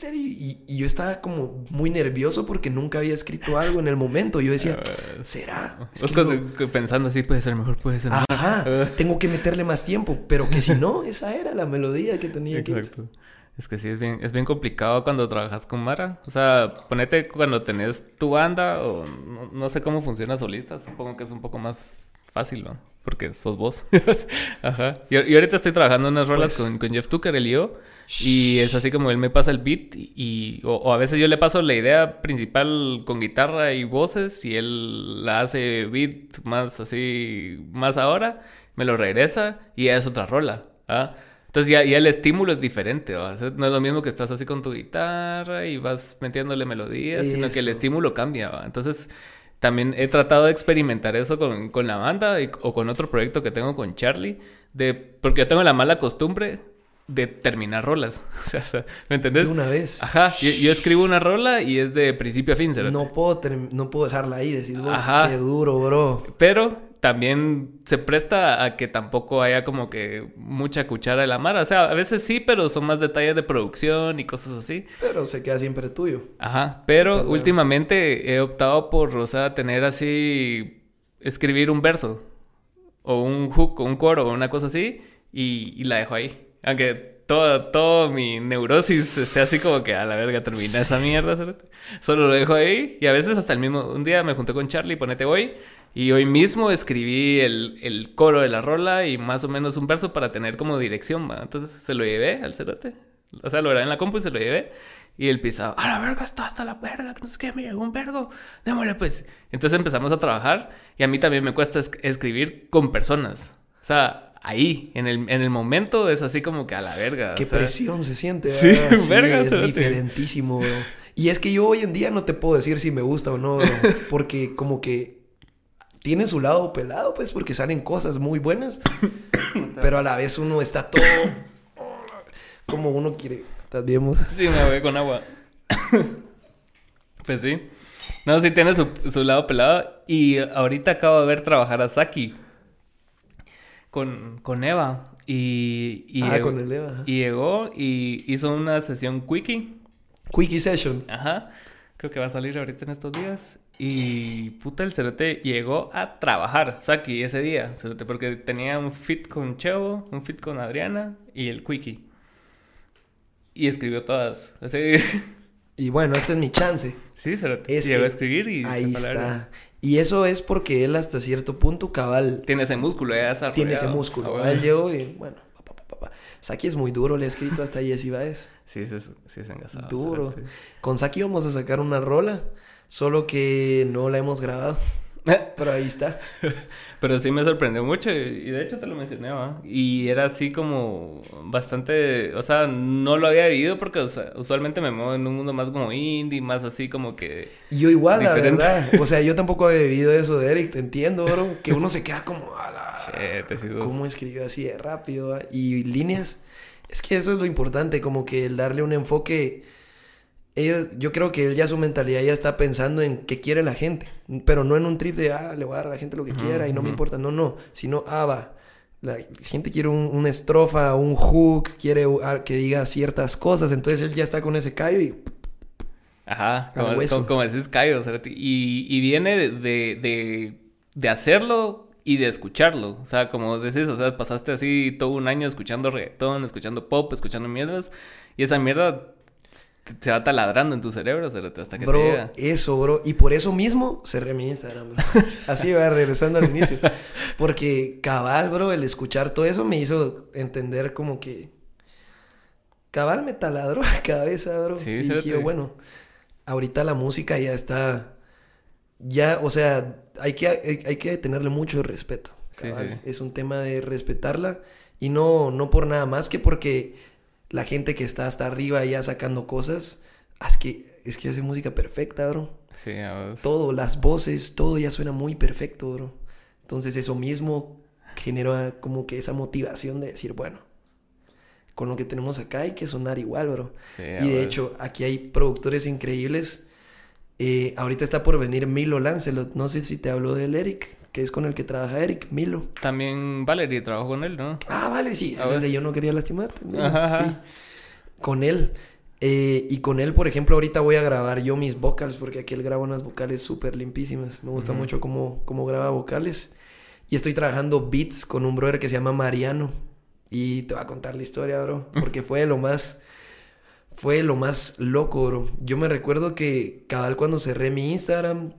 en serio. Y, y yo estaba como muy nervioso porque nunca había escrito algo en el momento. Yo decía, ¿será? Vos Escribo- cuando- pensando así, puede ser mejor, puede ser mejor. Ajá, [LAUGHS] tengo que meterle más tiempo. Pero que si no, esa era la melodía que tenía que... Exacto. Es que sí, es bien, es bien complicado cuando trabajas con Mara. O sea, ponete cuando tenés tu banda o no, no sé cómo funciona solista. Supongo que es un poco más fácil, ¿no? Porque sos vos. [LAUGHS] Ajá. Y, y ahorita estoy trabajando unas rolas Pues- con, con Jeff Tucker, el yo. Y es así como él me pasa el beat y, o, o a veces yo le paso la idea principal con guitarra y voces y él la hace beat más así, más ahora, me lo regresa y ya es otra rola. ¿ah? Entonces ya, ya el estímulo es diferente, ¿va? No es lo mismo que estás así con tu guitarra y vas metiéndole melodías, sino que el estímulo cambia, ¿va? Entonces también he tratado de experimentar eso con, con la banda y- o con otro proyecto que tengo con Charlie, de, porque yo tengo la mala costumbre de terminar rolas. [LAUGHS] O sea, o sea, ¿me entendés? De una vez. Ajá, yo, yo escribo una rola y es de principio a fin, cerote. No puedo, no puedo dejarla ahí, decís vos. Ajá. Qué duro, bro. Pero también se presta a que tampoco haya como que mucha cuchara de la mar. O sea, a veces sí, pero son más detalles de producción y cosas así. Pero se queda siempre tuyo. Ajá, pero últimamente he optado por, o sea, tener así, escribir un verso o un hook o un coro o una cosa así y, y la dejo ahí. Aunque todo, todo mi neurosis esté así como que a la verga termina esa mierda. Solo lo dejo ahí y a veces hasta el mismo, un día me junté con Charlie, ponete hoy. Y hoy mismo escribí el, el, coro de la rola y más o menos un verso para tener como dirección, ¿va? Entonces se lo llevé al cerote. O sea, lo grabé en la compu y se lo llevé. Y el pisado, a la verga, está hasta la verga, no sé qué, me llegó un vergo, démosle pues. Entonces empezamos a trabajar y a mí también me cuesta escribir con personas. O sea, ahí, en el, en el momento es así como que a la verga. Qué presión se siente. Sí, verga. Es diferentísimo, bro. Y es que yo hoy en día no te puedo decir si me gusta o no, bro, [LAUGHS] porque como que tiene su lado pelado, pues, porque salen cosas muy buenas, [COUGHS] pero a la vez uno está todo como uno quiere. ¿Estás bien? Sí, me voy con agua. pues sí. No, sí tiene su, su, lado pelado. Y ahorita acabo de ver trabajar a Saki con, con Eva. Y, y ah, con el Eva. Y llegó y hizo una sesión quickie. Quickie session. Ajá. Creo que va a salir ahorita en estos días. Y puta, el cerote llegó a trabajar, Saki, ese día. Cerote, porque tenía un fit con Chevo, un fit con Adriana y el quickie. Y escribió todas. Así... [LAUGHS] Y bueno, este es mi chance. Sí, cerote. Llegó a escribir y... Ahí está. Y eso es porque él hasta cierto punto cabal... Tiene ese músculo, ya desarrollado. Tiene ese músculo. Ah, él llegó y bueno, papá, papá. Saki es muy duro, le he escrito hasta Jessy Baez. Sí, sí, sí, es engasado. Duro. Con Saki vamos a sacar una rola, solo que no la hemos grabado. [LAUGHS] Pero ahí está. Pero sí me sorprendió mucho y de hecho te lo mencioné, ¿va? Y era así como bastante, o sea, no lo había vivido porque usualmente me muevo en un mundo más como indie, más así como que... Yo igual, la verdad. O sea, yo tampoco he vivido eso de Eric, te entiendo, bro. Que uno se queda como a la... ¿Cómo escribió así de rápido? Y líneas. Es que eso es lo importante, como que el darle un enfoque yo creo que él ya su mentalidad ya está pensando en qué quiere la gente, pero no en un trip de, ah, le voy a dar a la gente lo que quiera y no me importa, no, no, sino, ah, va, la gente quiere una estrofa, un hook, quiere que diga ciertas cosas, entonces él ya está con ese callo y... Ajá, como, como, decís callo, y, y viene de, de, de, hacerlo y de escucharlo. O sea, como decís, o sea, pasaste así todo un año escuchando reggaetón, escuchando pop, escuchando mierdas. Y esa mierda se va taladrando en tu cerebro hasta que bro, te llega. Eso, bro. Y por eso mismo cerré mi Instagram, bro. [LAUGHS] Así va, regresando al inicio. Porque cabal, bro, el escuchar todo eso me hizo entender como que... Cabal me taladró la cabeza, bro. Sí, y dije, bueno, ahorita la música ya está... Ya, o sea, hay que, hay, que tenerle mucho respeto. Sí, sí. Es un tema de respetarla. Y no, no por nada más que porque la gente que está hasta arriba ya sacando cosas, es que, es que hace música perfecta, bro. Sí, a Todo, las voces, todo ya suena muy perfecto, bro. Entonces eso mismo genera como que esa motivación de decir, bueno, con lo que tenemos acá hay que sonar igual, bro. Sí, y de hecho, aquí hay productores increíbles. Eh, ahorita está por venir Milo Lancelot. No sé si te habló del Eric que es con el que trabaja Eric, Milo. También Valerie trabajó con él, ¿no? Ah, vale, sí, es el de Yo no quería lastimarte. Sí. Con él. Eh, y con él, por ejemplo, ahorita voy a grabar yo mis vocals, porque aquí él graba unas vocales súper limpísimas. Me gusta mucho cómo, cómo graba vocales. Y estoy trabajando beats con un brother que se llama Mariano. Y te voy a contar la historia, bro. [LAUGHS] Porque fue lo más. Fue lo más loco, bro. Yo me recuerdo que cabal cuando cerré mi Instagram,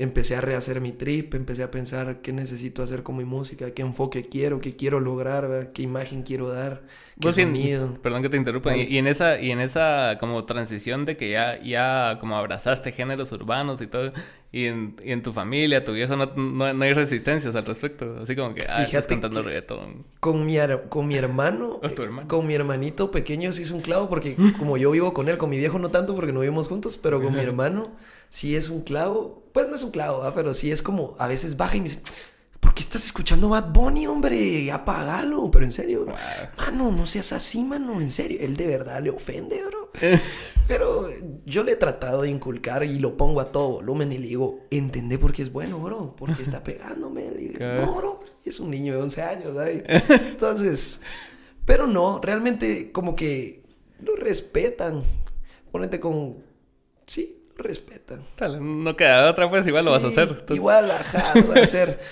empecé a rehacer mi trip, empecé a pensar qué necesito hacer con mi música, qué enfoque quiero, qué quiero lograr, qué imagen quiero dar, qué sonido. perdón que te interrumpa. Y, en esa y en esa como transición de que ya ya como abrazaste géneros urbanos y todo y en, y en tu familia, tu viejo no, no, hay resistencias al respecto, así como que ah, estás cantando reggaetón. Con mi con mi hermano, [LAUGHS] hermano, con mi hermanito pequeño sí es un clavo porque como yo vivo con él, con mi viejo no tanto porque no vivimos juntos, pero con mi hermano sí es un clavo. Pues no es un clavo, pero sí es como a veces baja y me dice, ¿por qué estás escuchando Bad Bunny, hombre? Apágalo. Pero en serio, mano, no seas así, mano, en serio. Él de verdad le ofende, bro. [LAUGHS] Pero yo le he tratado de inculcar y lo pongo a todo volumen y le digo, ¿entendé por qué es bueno, bro? Porque está pegándome. Le digo, no, bro, es un niño de 11 años, ¿sabes? [LAUGHS] Entonces, pero no, realmente como que lo respetan. Ponete con, sí, Tal, no queda otra, pues igual lo vas a hacer. Entonces... Igual, ajá, lo vas a hacer. [LAUGHS]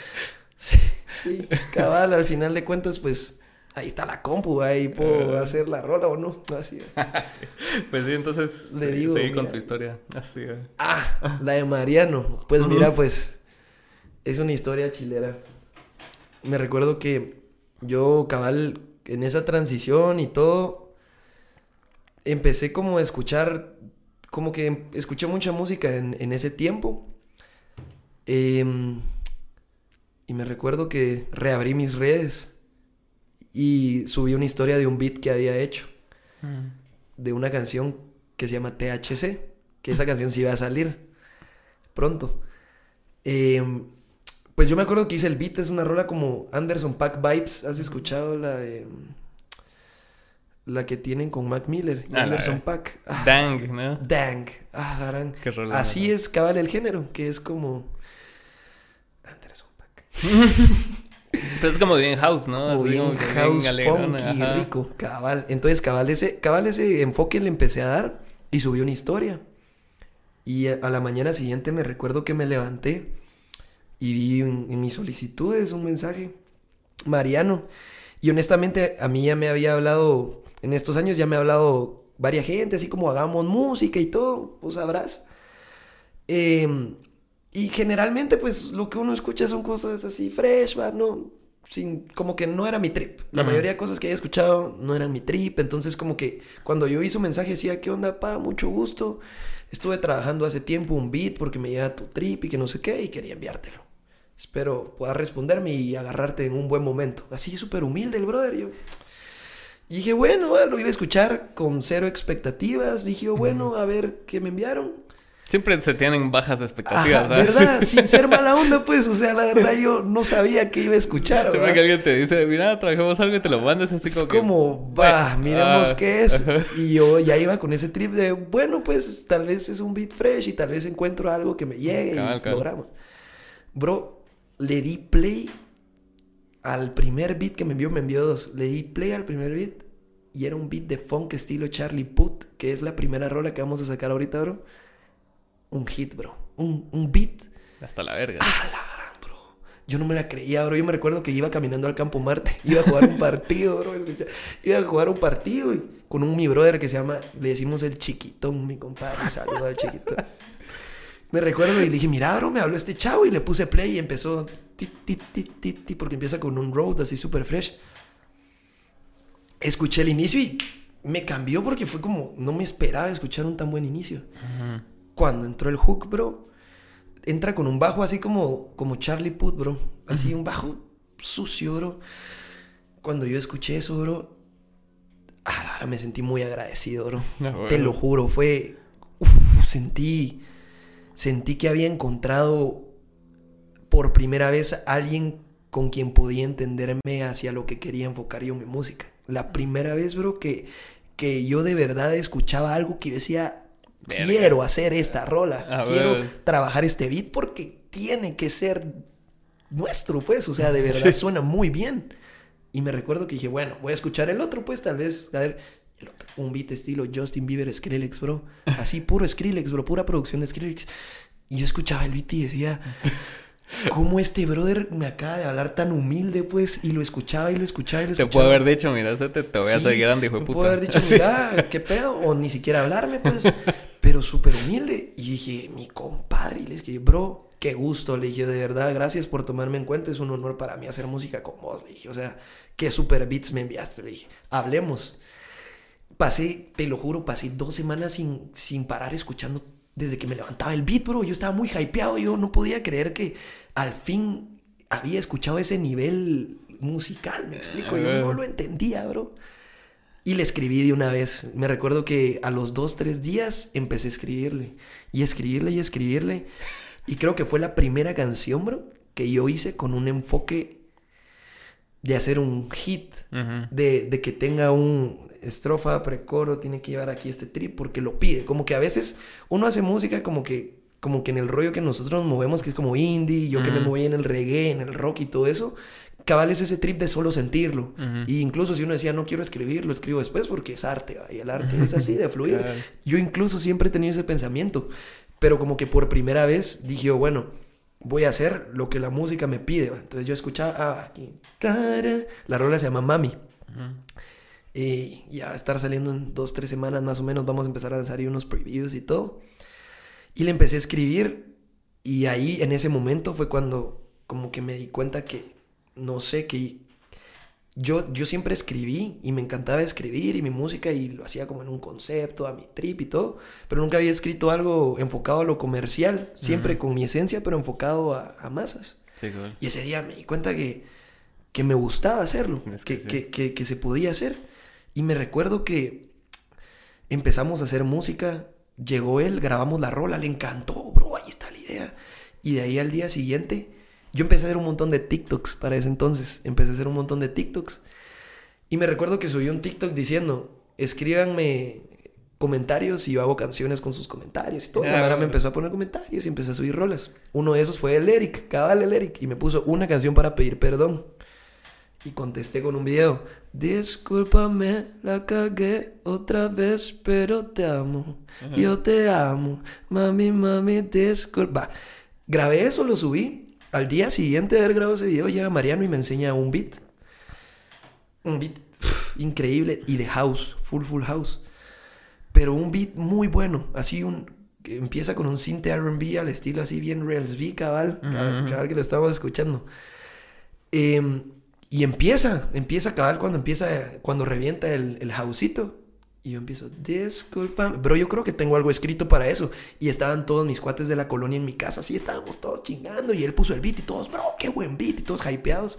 Sí, sí, cabal, al final de cuentas, pues ahí está la compu, ahí puedo hacer la rola o no. Así. [LAUGHS] pues sí, entonces le digo. Seguí con tu historia. Así. Ah, la de Mariano. Pues mira, pues es una historia chilera. Me recuerdo que yo, cabal, en esa transición y todo, empecé como a escuchar, como que escuché mucha música en, en ese tiempo. Eh, y me recuerdo que reabrí mis redes y subí una historia de un beat que había hecho. Mm. De una canción que se llama THC. Que esa canción sí iba a salir pronto. Em, pues yo me acuerdo que hice el beat, es una rola como Anderson Pack Vibes. ¿Has escuchado la de. La que tienen con Mac Miller y ah, Anderson Pack? Ah, dang, ¿no? Dang. Ah, Qué rola, Así es cabal el género, que es como. [LAUGHS] Pero es como bien house, ¿no? bien house, funky, rico, cabal. Entonces, cabal ese, cabal ese enfoque le empecé a dar y subí una historia. Y a, la mañana siguiente me recuerdo que me levanté y vi en, mis solicitudes un mensaje, Mariano. Y honestamente, a mí ya me había hablado, en estos años ya me ha hablado varias gente, así como hagamos música y todo, pues sabrás. Eh, y generalmente, pues, lo que uno escucha son cosas así fresh, ¿va? ¿no? Sin, como que no era mi trip. La mayoría de cosas que he escuchado no eran mi trip. Entonces, como que cuando yo hice un mensaje decía, ¿qué onda, pa? Mucho gusto. Estuve trabajando hace tiempo un beat porque me llega tu trip y que no sé qué y quería enviártelo. Espero puedas responderme y agarrarte en un buen momento. Así súper humilde el brother. Yo. Y dije, bueno, lo iba a escuchar con cero expectativas. Dije, bueno, a ver qué me enviaron. Siempre se tienen bajas expectativas, ¿sabes? ¿Verdad? [LAUGHS] Sin ser mala onda, pues. O sea, la verdad yo no sabía que iba a escuchar. Siempre que alguien te dice, mira, trabajamos algo y te lo mandas así como. Es como, va, miremos ah, qué es. Y yo ya iba con ese trip de, bueno, pues tal vez es un beat fresh y tal vez encuentro algo que me llegue y logramos. Bro, le di play al primer beat que me envió, me envió dos. Le di play al primer beat y era un beat de funk estilo Charlie Puth, que es la primera rola que vamos a sacar ahorita, bro un hit, bro. Un, un beat. Hasta la verga. Ah, la gran, bro. Yo no me la creía, bro. Yo me recuerdo que iba caminando al campo Marte. [LAUGHS] Iba a jugar un partido, bro. Iba a jugar un partido y con un mi brother que se llama, le decimos el chiquitón, mi compadre. Saludos al chiquitón. Me recuerdo y le dije, mira, bro, me habló este chavo y le puse play y empezó ti, ti, ti, ti, ti, porque empieza con un road así súper fresh. Escuché el inicio y me cambió porque fue como, no me esperaba escuchar un tan buen inicio. Ajá cuando entró el hook, bro, entra con un bajo así como, como Charlie Puth, bro. Así un bajo sucio, bro. Cuando yo escuché eso, bro, ahora me sentí muy agradecido, bro. Ah, Te lo juro, fue... Uf, sentí... Sentí que había encontrado por primera vez alguien con quien podía entenderme hacia lo que quería enfocar yo mi música. La primera vez, bro, que, que yo de verdad escuchaba algo que decía, quiero hacer esta rola, quiero trabajar este beat porque tiene que ser nuestro, pues, o sea, de [LAUGHS] verdad suena muy bien. Y me recuerdo que dije, bueno, voy a escuchar el otro, pues, tal vez, a ver, un beat estilo Justin Bieber, Skrillex, bro. Así, puro Skrillex, bro, pura producción de Skrillex. Y yo escuchaba el beat y decía, [LAUGHS] ¿Cómo este brother me acaba de hablar tan humilde, pues? Y lo escuchaba y lo escuchaba y lo escuchaba. Te puedo haber dicho, mira, te, te voy a seguir grande, hijo de puta. puedo haber dicho, [LAUGHS] mira, ¿qué pedo? O ni siquiera hablarme, pues. [LAUGHS] Pero súper humilde. Y dije, mi compadre. Y le dije, bro, qué gusto. Le dije, de verdad, gracias por tomarme en cuenta. Es un honor para mí hacer música con vos. Le dije, o sea, qué super beats me enviaste. Le dije, hablemos. Pasé, te lo juro, pasé dos semanas sin, sin parar escuchando desde que me levantaba el beat, bro. Yo estaba muy hypeado. Yo no podía creer que al fin había escuchado ese nivel musical, me explico. Yo no lo entendía, bro. Y le escribí de una vez. Me recuerdo que a los dos, tres días empecé a escribirle. Y escribirle y escribirle. Y creo que fue la primera canción, bro, que yo hice con un enfoque de hacer un hit, de, de, que tenga un estrofa, precoro, tiene que llevar aquí este trip porque lo pide. Como que a veces uno hace música como que, como que en el rollo que nosotros nos movemos, que es como indie, yo que me moví en el reggae, en el rock y todo eso, cabal es ese trip de solo sentirlo. Y incluso si uno decía, no quiero escribir, lo escribo después porque es arte, y el arte [LAUGHS] es así, de fluir. Yo incluso siempre he tenido ese pensamiento, pero como que por primera vez dije, bueno, voy a hacer lo que la música me pide. Entonces yo escuchaba, ah, aquí, la rola se llama Mami. Y ya va a estar saliendo en dos, tres semanas más o menos, vamos a empezar a lanzar unos previews y todo. Y le empecé a escribir y ahí en ese momento fue cuando como que me di cuenta que, no sé, que yo, yo siempre escribí y me encantaba escribir y mi música y lo hacía como en un concepto, a mi trip y todo, pero nunca había escrito algo enfocado a lo comercial, siempre con mi esencia, pero enfocado a, masas. Y ese día me di cuenta que, que me gustaba hacerlo, que, que, que, se podía hacer. Y me recuerdo que empezamos a hacer música, llegó él, grabamos la rola, le encantó, bro, ahí está la idea. Y de ahí al día siguiente yo empecé a hacer un montón de TikToks para ese entonces. Empecé a hacer un montón de TikToks. Y me recuerdo que subí un TikTok diciendo, escríbanme comentarios y yo hago canciones con sus comentarios y todo. la Mara me empezó a poner comentarios y empecé a subir rolas. Uno de esos fue el Eric, cabal el Eric, y me puso una canción para pedir perdón. Y contesté con un video. Discúlpame, la cagué otra vez, pero te amo. Yo te amo. Mami, mami, disculpa. Grabé eso, lo subí. Al día siguiente de haber grabado ese video llega Mariano y me enseña un beat. Un beat increíble y de house, full full house. Pero un beat muy bueno, así un que empieza con un synth R&B al estilo así bien Rails V cabal, cabal, que lo estábamos escuchando. Em, y empieza, empieza cabal cuando empieza, cuando revienta el, el houseito. Y yo empiezo, disculpa, pero yo creo que tengo algo escrito para eso. Y estaban todos mis cuates de la colonia en mi casa, así estábamos todos chingando. Y él puso el beat y todos, bro, qué buen beat. Y todos hypeados.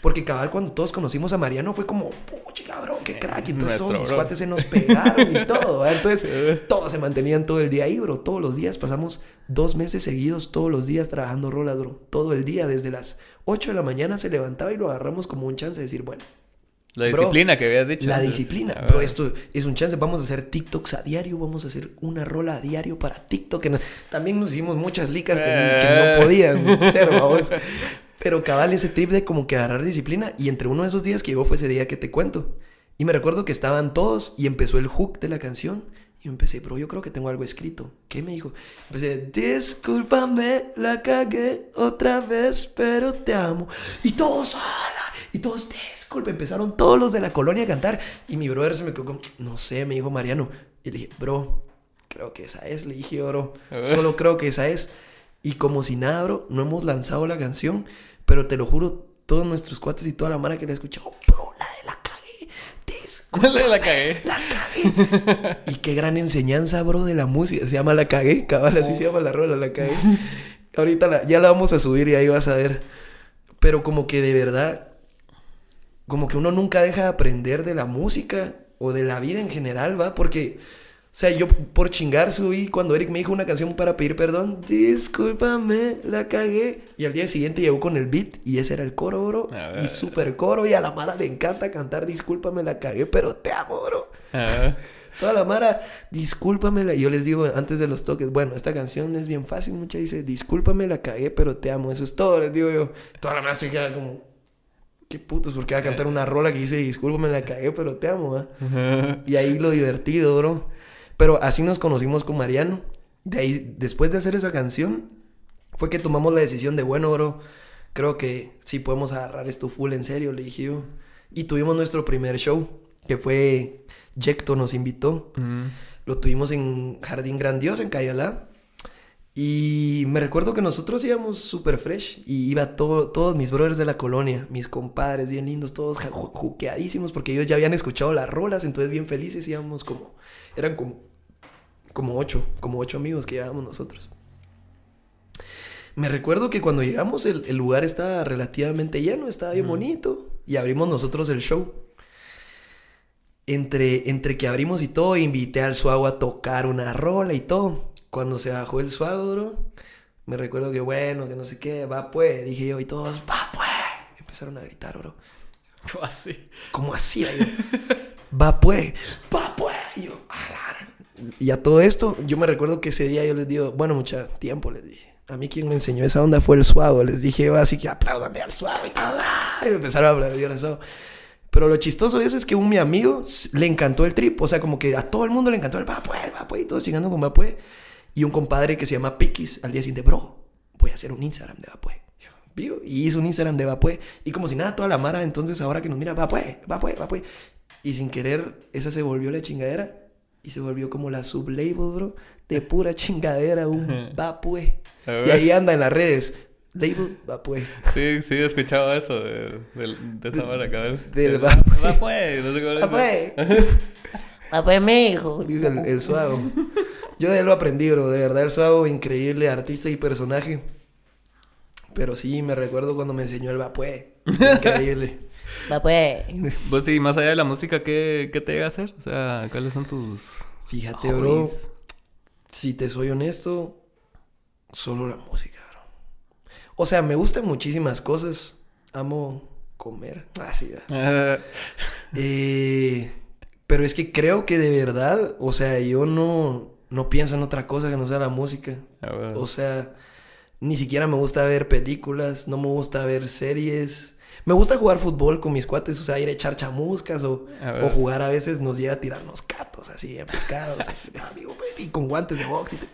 Porque cabal, cuando todos conocimos a Mariano, fue como, pucha, bro, qué crack. Y entonces todos mis cuates se nos pegaron y todo. Entonces, [LAUGHS] [LAUGHS] todos se mantenían todo el día ahí, bro. Todos los días pasamos dos meses seguidos, todos los días trabajando rolas, bro. Todo el día, desde las 8 de la mañana se levantaba y lo agarramos como un chance de decir, bueno la disciplina que habías dicho. La disciplina. Pero esto es un chance. Vamos a hacer TikToks a diario. Vamos a hacer una rola a diario para TikTok. También nos hicimos muchas licas que, no eh. podían [LAUGHS] ser, vamos. Pero cabal ese tip de como que agarrar disciplina. Y entre uno de esos días que llegó fue ese día que te cuento. Y me recuerdo que estaban todos y empezó el hook de la canción. Y yo empecé, bro, yo creo que tengo algo escrito. ¿Qué me dijo? Empecé, discúlpame, la cagué otra vez, pero te amo. Y todos, ¡hala! Y todos, disculpe, empezaron todos los de la colonia a cantar. Y mi brother se me quedó como, no sé, me dijo Mariano. Y le dije, bro, creo que esa es. Le dije, bro, solo creo que esa es. Y como si nada, bro, no hemos lanzado la canción. Pero te lo juro, todos nuestros cuates y toda la mara que le ha escuchado, bro, la de la cagué. [LAUGHS] La la cagué. La cagué. y qué gran enseñanza, bro, de la música. Se llama La cagué, cabal, así se llama la rola, La cagué. [LAUGHS] Ahorita ya la vamos a subir y ahí vas a ver. Pero como que de verdad como que uno nunca deja de aprender de la música o de la vida en general, ¿va? Porque, o sea, yo por chingar subí cuando Eric me dijo una canción para pedir perdón, discúlpame, la cagué. Y al día siguiente llegó con el beat y ese era el coro, bro. Y super coro y a la Mara le encanta cantar, discúlpame, la cagué, pero te amo, bro. [LAUGHS] Toda la Mara, discúlpame, y yo les digo antes de los toques, bueno, esta canción es bien fácil, mucha dice, discúlpame, la cagué, pero te amo, eso es todo, les digo yo. Toda la Mara se queda como qué putos, porque va a cantar una rola que dice, disculpa, me la cagué, pero te amo, ¿eh? [LAUGHS] Y ahí lo divertido, bro. Pero así nos conocimos con Mariano. De ahí, después de hacer esa canción, fue que tomamos la decisión de, bueno, bro, creo que sí podemos agarrar esto full en serio, le dije yo. Y tuvimos nuestro primer show, que fue, Jecto nos invitó. Lo tuvimos en Jardín Grandioso, en Cayalá. Y me recuerdo que nosotros íbamos súper fresh y iba todo, todos mis brothers de la colonia, mis compadres bien lindos, todos juqueadísimos porque ellos ya habían escuchado las rolas, entonces bien felices íbamos como, eran como, como ocho, como ocho amigos que llevábamos nosotros. Me recuerdo que cuando llegamos el, el lugar estaba relativamente lleno, estaba bien bonito y abrimos nosotros el show. Entre, entre que abrimos y todo, invité al Suago a tocar una rola y todo cuando se bajó el suagro, me recuerdo que bueno, que no sé qué, va pues, dije yo, y todos, va pues, empezaron a gritar, bro. [LAUGHS] ¿Cómo así? ¿Cómo yo? [LAUGHS] Va pues, va pues. Y yo, "A la- Y a todo esto, yo me recuerdo que ese día yo les digo, bueno, mucha tiempo les dije. A mí quien me enseñó esa onda fue el suavo. Les dije, así que apláudame al suavo y todo. Y me empezaron a aplaudir al suavo. Pero lo chistoso de eso es que un mi amigo le encantó el trip. O sea, como que a todo el mundo le encantó el va pues, el va pues. Y todos chingando con va pues. Y un compadre que se llama Pikis al día siguiente, bro, voy a hacer un Instagram de va. Yo, "Vivo", Y hizo un Instagram de va pues. Y como si nada, toda la mara, entonces ahora que nos mira, va pues, va pues, va pues. Y sin querer, esa se volvió la chingadera. Y se volvió como la sublabel, bro. De pura chingadera, un va. A Y ahí anda en las redes. Label, va pues. Sí, sí, he escuchado eso de, de, de esa vara, cabrón. del El- va, pues. Va pues, no sé cómo le Va dice. pues. [LAUGHS] Va pues, mijo. Dice el, el suavo. Yo de él lo aprendí, bro. De verdad, el suavo, increíble artista y personaje. Pero sí, me recuerdo cuando me enseñó el va pues. [LAUGHS] Increíble. Va pues. Vos sí, más allá de la música, ¿qué, qué te llega a hacer? O sea, ¿cuáles son tus Fíjate, bro. Si te soy honesto, solo la música, bro. O sea, me gustan muchísimas cosas. Amo comer. [LAUGHS] Ah, sí, va. Ah, [LAUGHS] Eh, pero es que creo que de verdad, o sea, yo no, no pienso en otra cosa que no sea la música. a ver. O sea, ni siquiera me gusta ver películas, no me gusta ver series. Me gusta jugar fútbol con mis cuates, o sea, ir a echar chamuscas o, A ver. o jugar a veces nos llega a tirarnos catos así, picados, [LAUGHS] así, amigo, pues, y con guantes de box y te-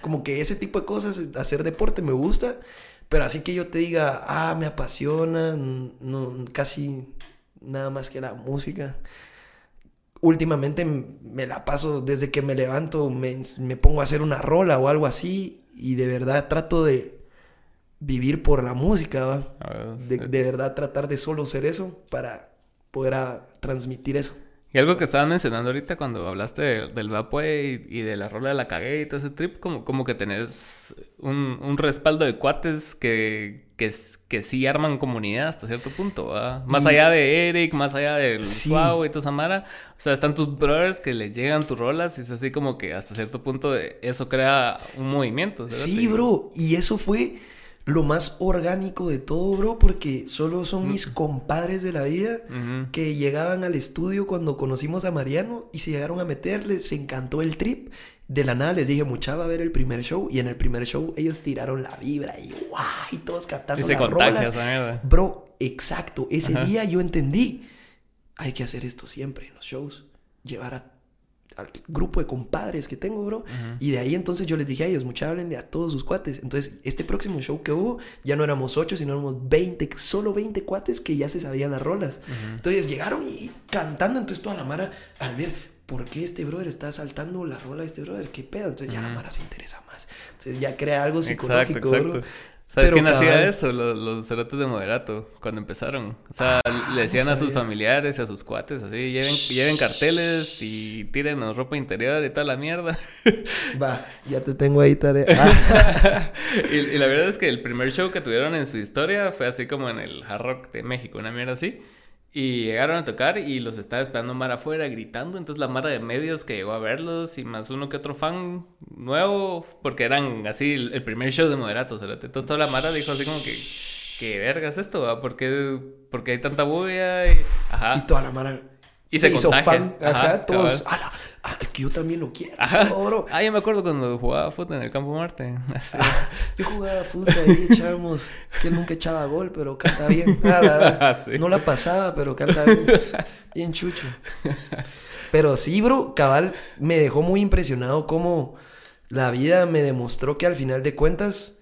Como que ese tipo de cosas, hacer deporte me gusta, pero así que yo te diga, ah, me apasiona, no, casi nada más que la música. Últimamente me la paso desde que me levanto, me, me pongo a hacer una rola o algo así y de verdad trato de vivir por la música, ¿va? Ver, De, de verdad tratar de solo ser eso para poder a- transmitir eso. Y algo que estabas mencionando ahorita cuando hablaste de- del Vapue y, y de la rola de la cagué y todo ese trip, como, como que tenés un, un respaldo de cuates que, que, que sí arman comunidad hasta cierto punto, ¿va? Más allá de Eric, más allá del Sí. Y toda esa mara. O sea, están tus brothers que les llegan tus rolas y es así como que hasta cierto punto eso crea un movimiento. ¿sabes? Sí, bro. Y eso fue lo más orgánico de todo, bro, porque solo son mis compadres de la vida que llegaban al estudio cuando conocimos a Mariano y se llegaron a meterle, se encantó el trip. De la nada les dije, mucha va a ver el primer show. Y en el primer show ellos tiraron la vibra y guau, y todos cantando Y se las contagia rolas. Bro, exacto. Ese Ajá. día yo entendí. Hay que hacer esto siempre en los shows. Llevar a- al grupo de compadres que tengo, bro. Y de ahí entonces yo les dije a ellos, mucha háblenle a todos sus cuates. Entonces, este próximo show que hubo, ya no éramos ocho, sino éramos 20, solo 20 cuates que ya se sabían las rolas. Entonces llegaron y cantando, entonces toda la mara, al ver, ¿por qué este brother está saltando la rola de este brother? ¿Qué pedo? Entonces ya la mara se interesa más. Entonces ya crea algo psicológico, Exacto, bro. ¿Sabes Pero quién hacía eso? Los, los cerotes de moderato, cuando empezaron. O sea, le decían no a sus familiares y a sus cuates, así, lleven, lleven carteles y tírenos ropa interior y toda la mierda. [LAUGHS] Va, ya te tengo ahí tarea. [LAUGHS] Ah, y, y la verdad es que el primer show que tuvieron en su historia fue así como en el Hard Rock de México, una mierda así. Y llegaron a tocar y los estaba esperando Mara afuera gritando. Entonces la Mara de medios que llegó a verlos y más uno que otro fan nuevo, porque eran así el, primer show de moderato. Entonces toda la Mara dijo así como que, ¿qué verga es esto? va? ¿Por qué, por qué hay tanta bulla? Y, ajá. y toda la mara. Y se hizo contagia. fan. Ajá, Ajá, todos. cabal. "Ala, ah, es que yo también lo quiero. Bro. Ah, yo me acuerdo cuando jugaba fútbol en el Campo Marte. Así. [LAUGHS] Yo jugaba fútbol ahí, echábamos. Que nunca echaba gol, pero canta bien. Ah, la. [LAUGHS] Ah, sí. No la pasaba, pero canta bien. Bien chucho. Pero sí, bro, cabal, me dejó muy impresionado cómo la vida me demostró que al final de cuentas,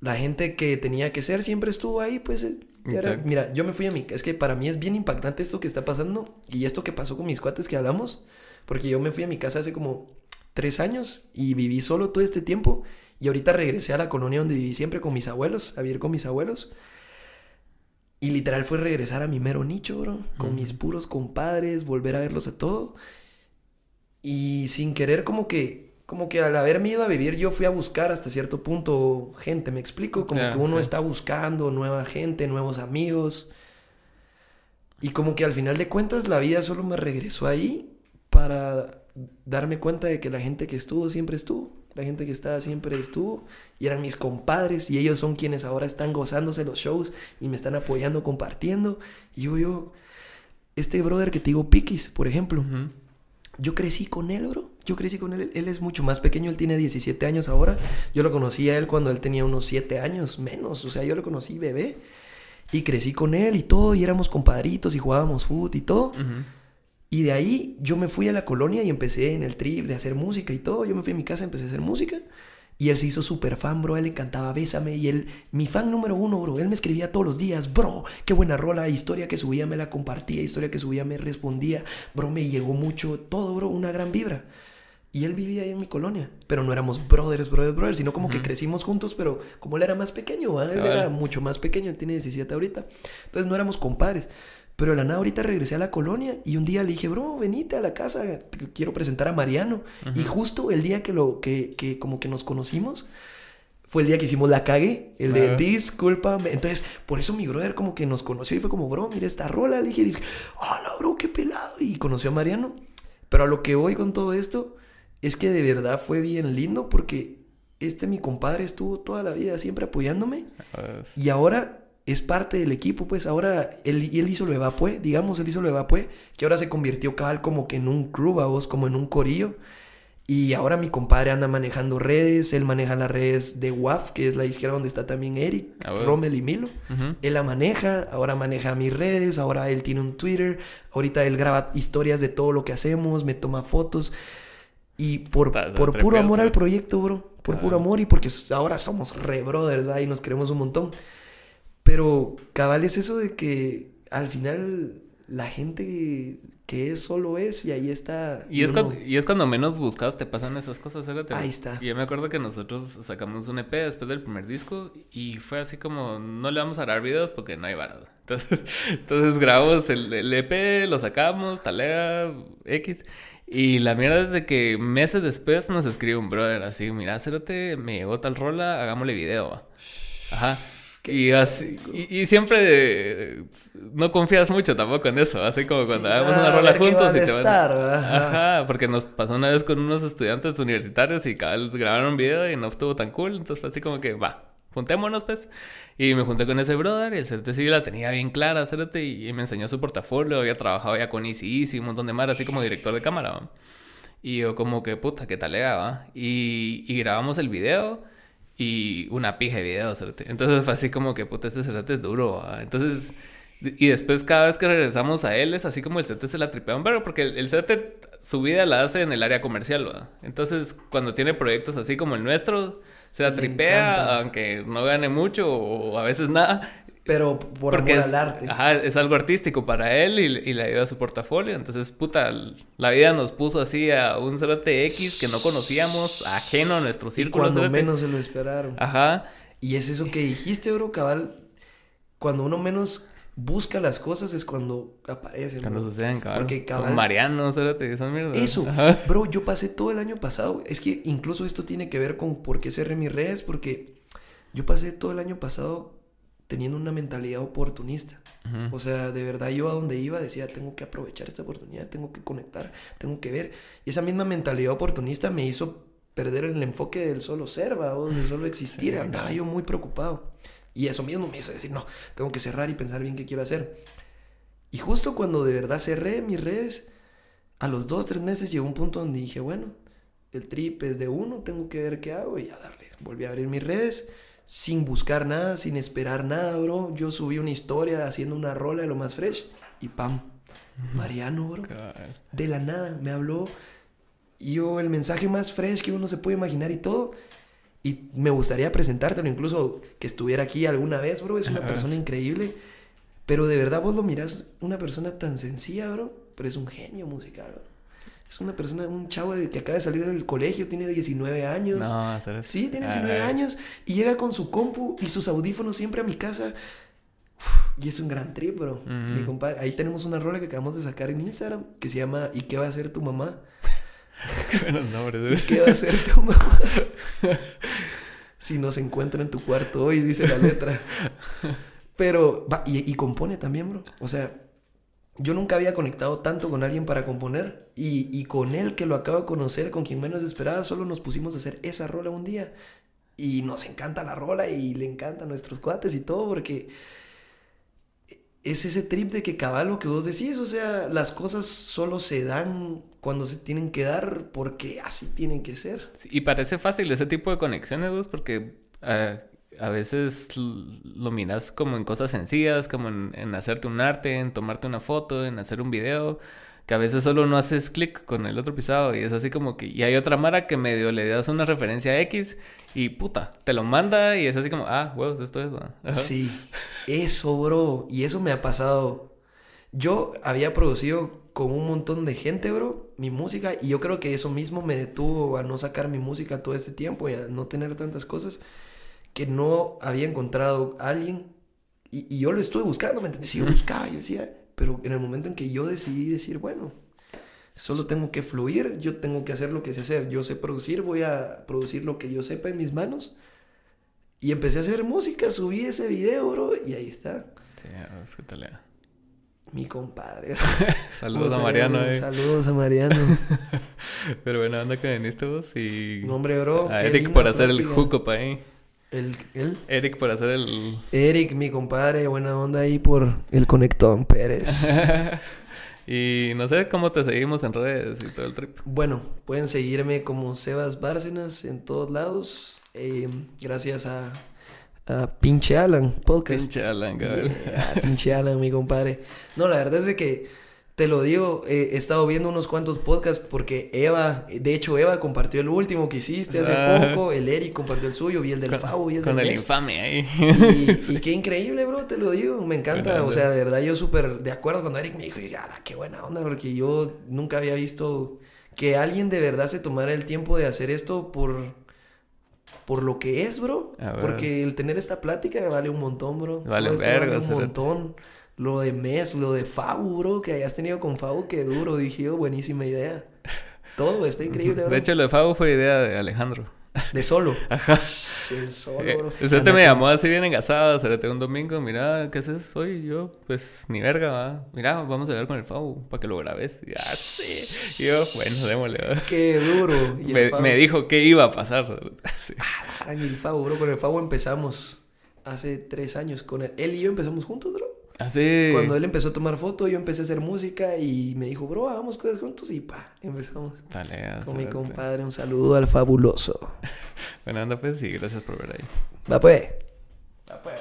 la gente que tenía que ser siempre estuvo ahí, pues. eh, era- mira, yo me fui a mi... Es que para mí es bien impactante esto que está pasando y esto que pasó con mis cuates que hablamos, porque yo me fui a mi casa hace como tres años y viví solo todo este tiempo y ahorita regresé a la colonia donde viví siempre con mis abuelos, a vivir con mis abuelos. Y literal fue regresar a mi mero nicho, bro. Con mis puros compadres, volver a verlos a todo. Y sin querer como que, como que al haberme ido a vivir yo fui a buscar hasta cierto punto gente, ¿me explico? Como que uno sí. está buscando nueva gente, nuevos amigos. Y como que al final de cuentas la vida solo me regresó ahí para darme cuenta de que la gente que estuvo siempre estuvo. la gente que estaba siempre estuvo, y eran mis compadres, y ellos son quienes ahora están gozándose los shows y me están apoyando, compartiendo. Y yo, yo, este brother que te digo, Pikis, por ejemplo, yo crecí con él, bro. Yo crecí con él. Él es mucho más pequeño, él tiene 17 años ahora. Yo lo conocí a él cuando él tenía unos 7 años menos, o sea, yo lo conocí bebé. Y crecí con él y todo, y éramos compadritos y jugábamos fútbol y todo. Y de ahí yo me fui a la colonia y empecé en el trip de hacer música y todo. Yo me fui a mi casa, empecé a hacer música. Y él se hizo súper fan, bro. él le encantaba Bésame. Y él, mi fan número uno, bro. Él me escribía todos los días, bro. Qué buena rola. Historia que subía me la compartía. Historia que subía me respondía. Bro, me llegó mucho. Todo, bro. Una gran vibra. Y él vivía ahí en mi colonia. Pero no éramos brothers, brothers, brothers. Sino como que crecimos juntos. Pero como él era más pequeño, él era mucho más pequeño. Él tiene 17 ahorita. Entonces no éramos compadres. Pero de la nada ahorita regresé a la colonia y un día le dije, bro, venite a la casa, quiero presentar a Mariano. Y justo el día que lo, que, que como que nos conocimos, fue el día que hicimos la cague, el de discúlpame. Entonces, por eso mi brother como que nos conoció y fue como, bro, mira esta rola. Le dije, dije, hola, bro, qué pelado. Y conoció a Mariano. Pero a lo que voy con todo esto es que de verdad fue bien lindo porque este mi compadre estuvo toda la vida siempre apoyándome. Y ahora es parte del equipo, pues ahora él, él hizo lo Evapue, digamos, él hizo lo Evapue, que ahora se convirtió cabal como que en un crew, vos, como en un corillo. Y ahora mi compadre anda manejando redes, él maneja las redes de WAF, que es la izquierda donde está también Eric, Rommel y Milo. Él la maneja, ahora maneja mis redes, ahora él tiene un Twitter, ahorita él graba historias de todo lo que hacemos, me toma fotos. Y por, por puro amor al proyecto, bro, por puro ah. amor y porque ahora somos re brothers, ¿verdad? Y nos queremos un montón. Pero cabal es eso de que al final la gente que es solo es y ahí está. Y, es, cuando, y es cuando menos buscas te pasan esas cosas, Ahí está. Y yo me acuerdo que nosotros sacamos un EP después del primer disco y fue así como, no le vamos a dar videos porque no hay varado. [LAUGHS] Entonces, entonces grabamos el, EP, lo sacamos, talea, X. Y la mierda es de que meses después nos escribe un brother así, mira, Cerote, me llegó tal rola, hagámosle video. Ajá. Y, así, y, siempre no confías mucho tampoco en eso, así como cuando hagamos una rola juntos y te van Ajá, porque nos pasó una vez con unos estudiantes universitarios y cada vez grabaron un video y no estuvo tan cool, entonces fue así como que va, juntémonos pues. Y me junté con ese brother y el CRT sí la tenía bien clara, CRT, y, me enseñó su portafolio, había trabajado ya con Easy y un montón de más, así como director de cámara. Y yo como que puta, qué tal va. Y, y grabamos el video y una pija de videos, Entonces fue así como que, puta, este cerote es duro, Entonces, y después cada vez que regresamos a él es así como el cerote se la tripea un verbo, porque el, el su vida la hace en el área comercial, ¿va? Entonces, cuando tiene proyectos así como el nuestro, se la tripea, aunque no gane mucho o a veces nada, pero por Porque amor es, al arte. Ajá, es algo artístico para él y, y le ayuda a su portafolio. Entonces, puta, la vida nos puso así a un cerote X que no conocíamos, ajeno a nuestro círculo. Y cuando menos se lo esperaron. Ajá. Y es eso que dijiste, bro, cabal. Cuando uno menos busca las cosas es cuando aparecen. Cuando suceden, cabal. Porque cabal. Mariano, cerote, esas mierdas. Eso. Bro, yo pasé todo el año pasado. Es que incluso esto tiene que ver con por qué cerré mis redes. Porque yo pasé todo el año pasado teniendo una mentalidad oportunista. O sea, de verdad yo a donde iba decía, tengo que aprovechar esta oportunidad, tengo que conectar, tengo que ver. Y esa misma mentalidad oportunista me hizo perder el enfoque del solo ser, o del solo existir. [LAUGHS] Andaba yo muy preocupado. Y eso mismo me hizo decir, no, tengo que cerrar y pensar bien qué quiero hacer. Y justo cuando de verdad cerré mis redes, a los dos, tres meses llegó un punto donde dije, bueno, el trip es de uno, tengo que ver qué hago y a darle. Volví a abrir mis redes sin buscar nada, sin esperar nada, bro. Yo subí una historia haciendo una rola de lo más fresh y pam, Mariano, bro. De la nada me habló. Y yo el mensaje más fresh que uno se puede imaginar y todo. Y me gustaría presentártelo, incluso que estuviera aquí alguna vez, bro. Es una persona increíble. Pero de verdad vos lo miras, una persona tan sencilla, bro. Pero es un genio musical, bro. Es una persona, un chavo que acaba de salir del colegio, tiene 19 años. No, ¿sabes? Sí, tiene 19 años y llega con su compu y sus audífonos siempre a mi casa. y es un gran trip, bro. Mi compadre, ahí tenemos una rola que acabamos de sacar en Instagram que se llama ¿Y qué va a hacer tu mamá? [LAUGHS] qué buenos nombres, ¿Y qué va a hacer tu mamá? si nos encuentra en tu cuarto hoy, dice la letra. [LAUGHS] Pero, va, y, y compone también, bro. O sea, yo nunca había conectado tanto con alguien para componer y, y con él que lo acabo de conocer, con quien menos esperaba, solo nos pusimos a hacer esa rola un día y nos encanta la rola y le encantan nuestros cuates y todo porque es ese trip de que cabal lo que vos decís, o sea, las cosas solo se dan cuando se tienen que dar porque así tienen que ser. y parece fácil ese tipo de conexiones, vos, porque uh, a veces lo miras como en cosas sencillas, como en, en, hacerte un arte, en tomarte una foto, en hacer un video, que a veces solo no haces clic con el otro pisado y es así como que... Y hay otra Mara que medio le das una referencia a X y puta, te lo manda y es así como, ah, huevos, esto es... Ajá. Sí, eso, bro. Y eso me ha pasado. Yo había producido con un montón de gente, bro, mi música y yo creo que eso mismo me detuvo a no sacar mi música todo este tiempo y a no tener tantas cosas que no había encontrado a alguien y, y yo lo estuve buscando, ¿me entiendes? Sí, yo buscaba, yo decía, pero en el momento en que yo decidí decir, bueno, solo tengo que fluir, yo tengo que hacer lo que sé hacer, yo sé producir, voy a producir lo que yo sepa en mis manos. Y empecé a hacer música, subí ese video, bro, y ahí está. Sí, es que te lea. Mi compadre. [LAUGHS] [LAUGHS] Saludos a Mariano. Eh. Saludos a Mariano. [LAUGHS] Pero bueno, anda que viniste vos y... No, hombre, bro. A Eric por hacer práctica. el hookup ahí. ¿El, ¿El? Eric por hacer el... Eric, mi compadre, buena onda ahí por el Conectón Pérez. [LAUGHS] y no sé cómo te seguimos en redes y todo el trip. Bueno, pueden seguirme como Sebas Bárcenas en todos lados. Eh, gracias a, a Pinche Alan Podcast. Pinche Alan, [LAUGHS] cabrón. Yeah, pinche Alan, mi compadre. No, la verdad es de que te lo digo, eh, he estado viendo unos cuantos podcasts porque Eva, de hecho Eva compartió el último que hiciste hace Ah. poco, el Eric compartió el suyo, vi el del Favo, vi el con del el Mes. infame ahí. Y, y qué increíble, bro, te lo digo, me encanta. O sea, de verdad, yo súper de acuerdo cuando Eric me dijo, y, "Ala, qué buena onda, porque yo nunca había visto que alguien de verdad se tomara el tiempo de hacer esto por, por lo que es, bro. Porque el tener esta plática vale un montón, bro. Vale verga, vale un montón. Lo de Mes, lo de Fabu, bro, que hayas tenido con Fabu, qué duro, dije yo, buenísima idea. Todo está increíble, bro. De hecho, lo de Fabo fue idea de Alejandro. de solo. [LAUGHS] Ajá. El solo, Eh, bro. Usted Anda me llamó así bien engasado, se un domingo, mira, ¿qué haces hoy? Yo, pues, ni verga, va. Mira, vamos a ver con el Fabo para que lo grabes. Y, ah, sí. Y yo, bueno, démosle, va. Qué duro. Y Me, dijo que iba a pasar. [LAUGHS] Sí. Ah, y el Fabo, bro. Con el Fabo empezamos hace tres años. Con él. él y yo empezamos juntos, bro. Así. Cuando él empezó a tomar foto, yo empecé a hacer música y me dijo, bro, hagamos cosas juntos y pa, empezamos. Dale, Con mi compadre, un saludo al fabuloso. [LAUGHS] Bueno, anda pues y gracias por ver ahí. Va pues. Ah, pues.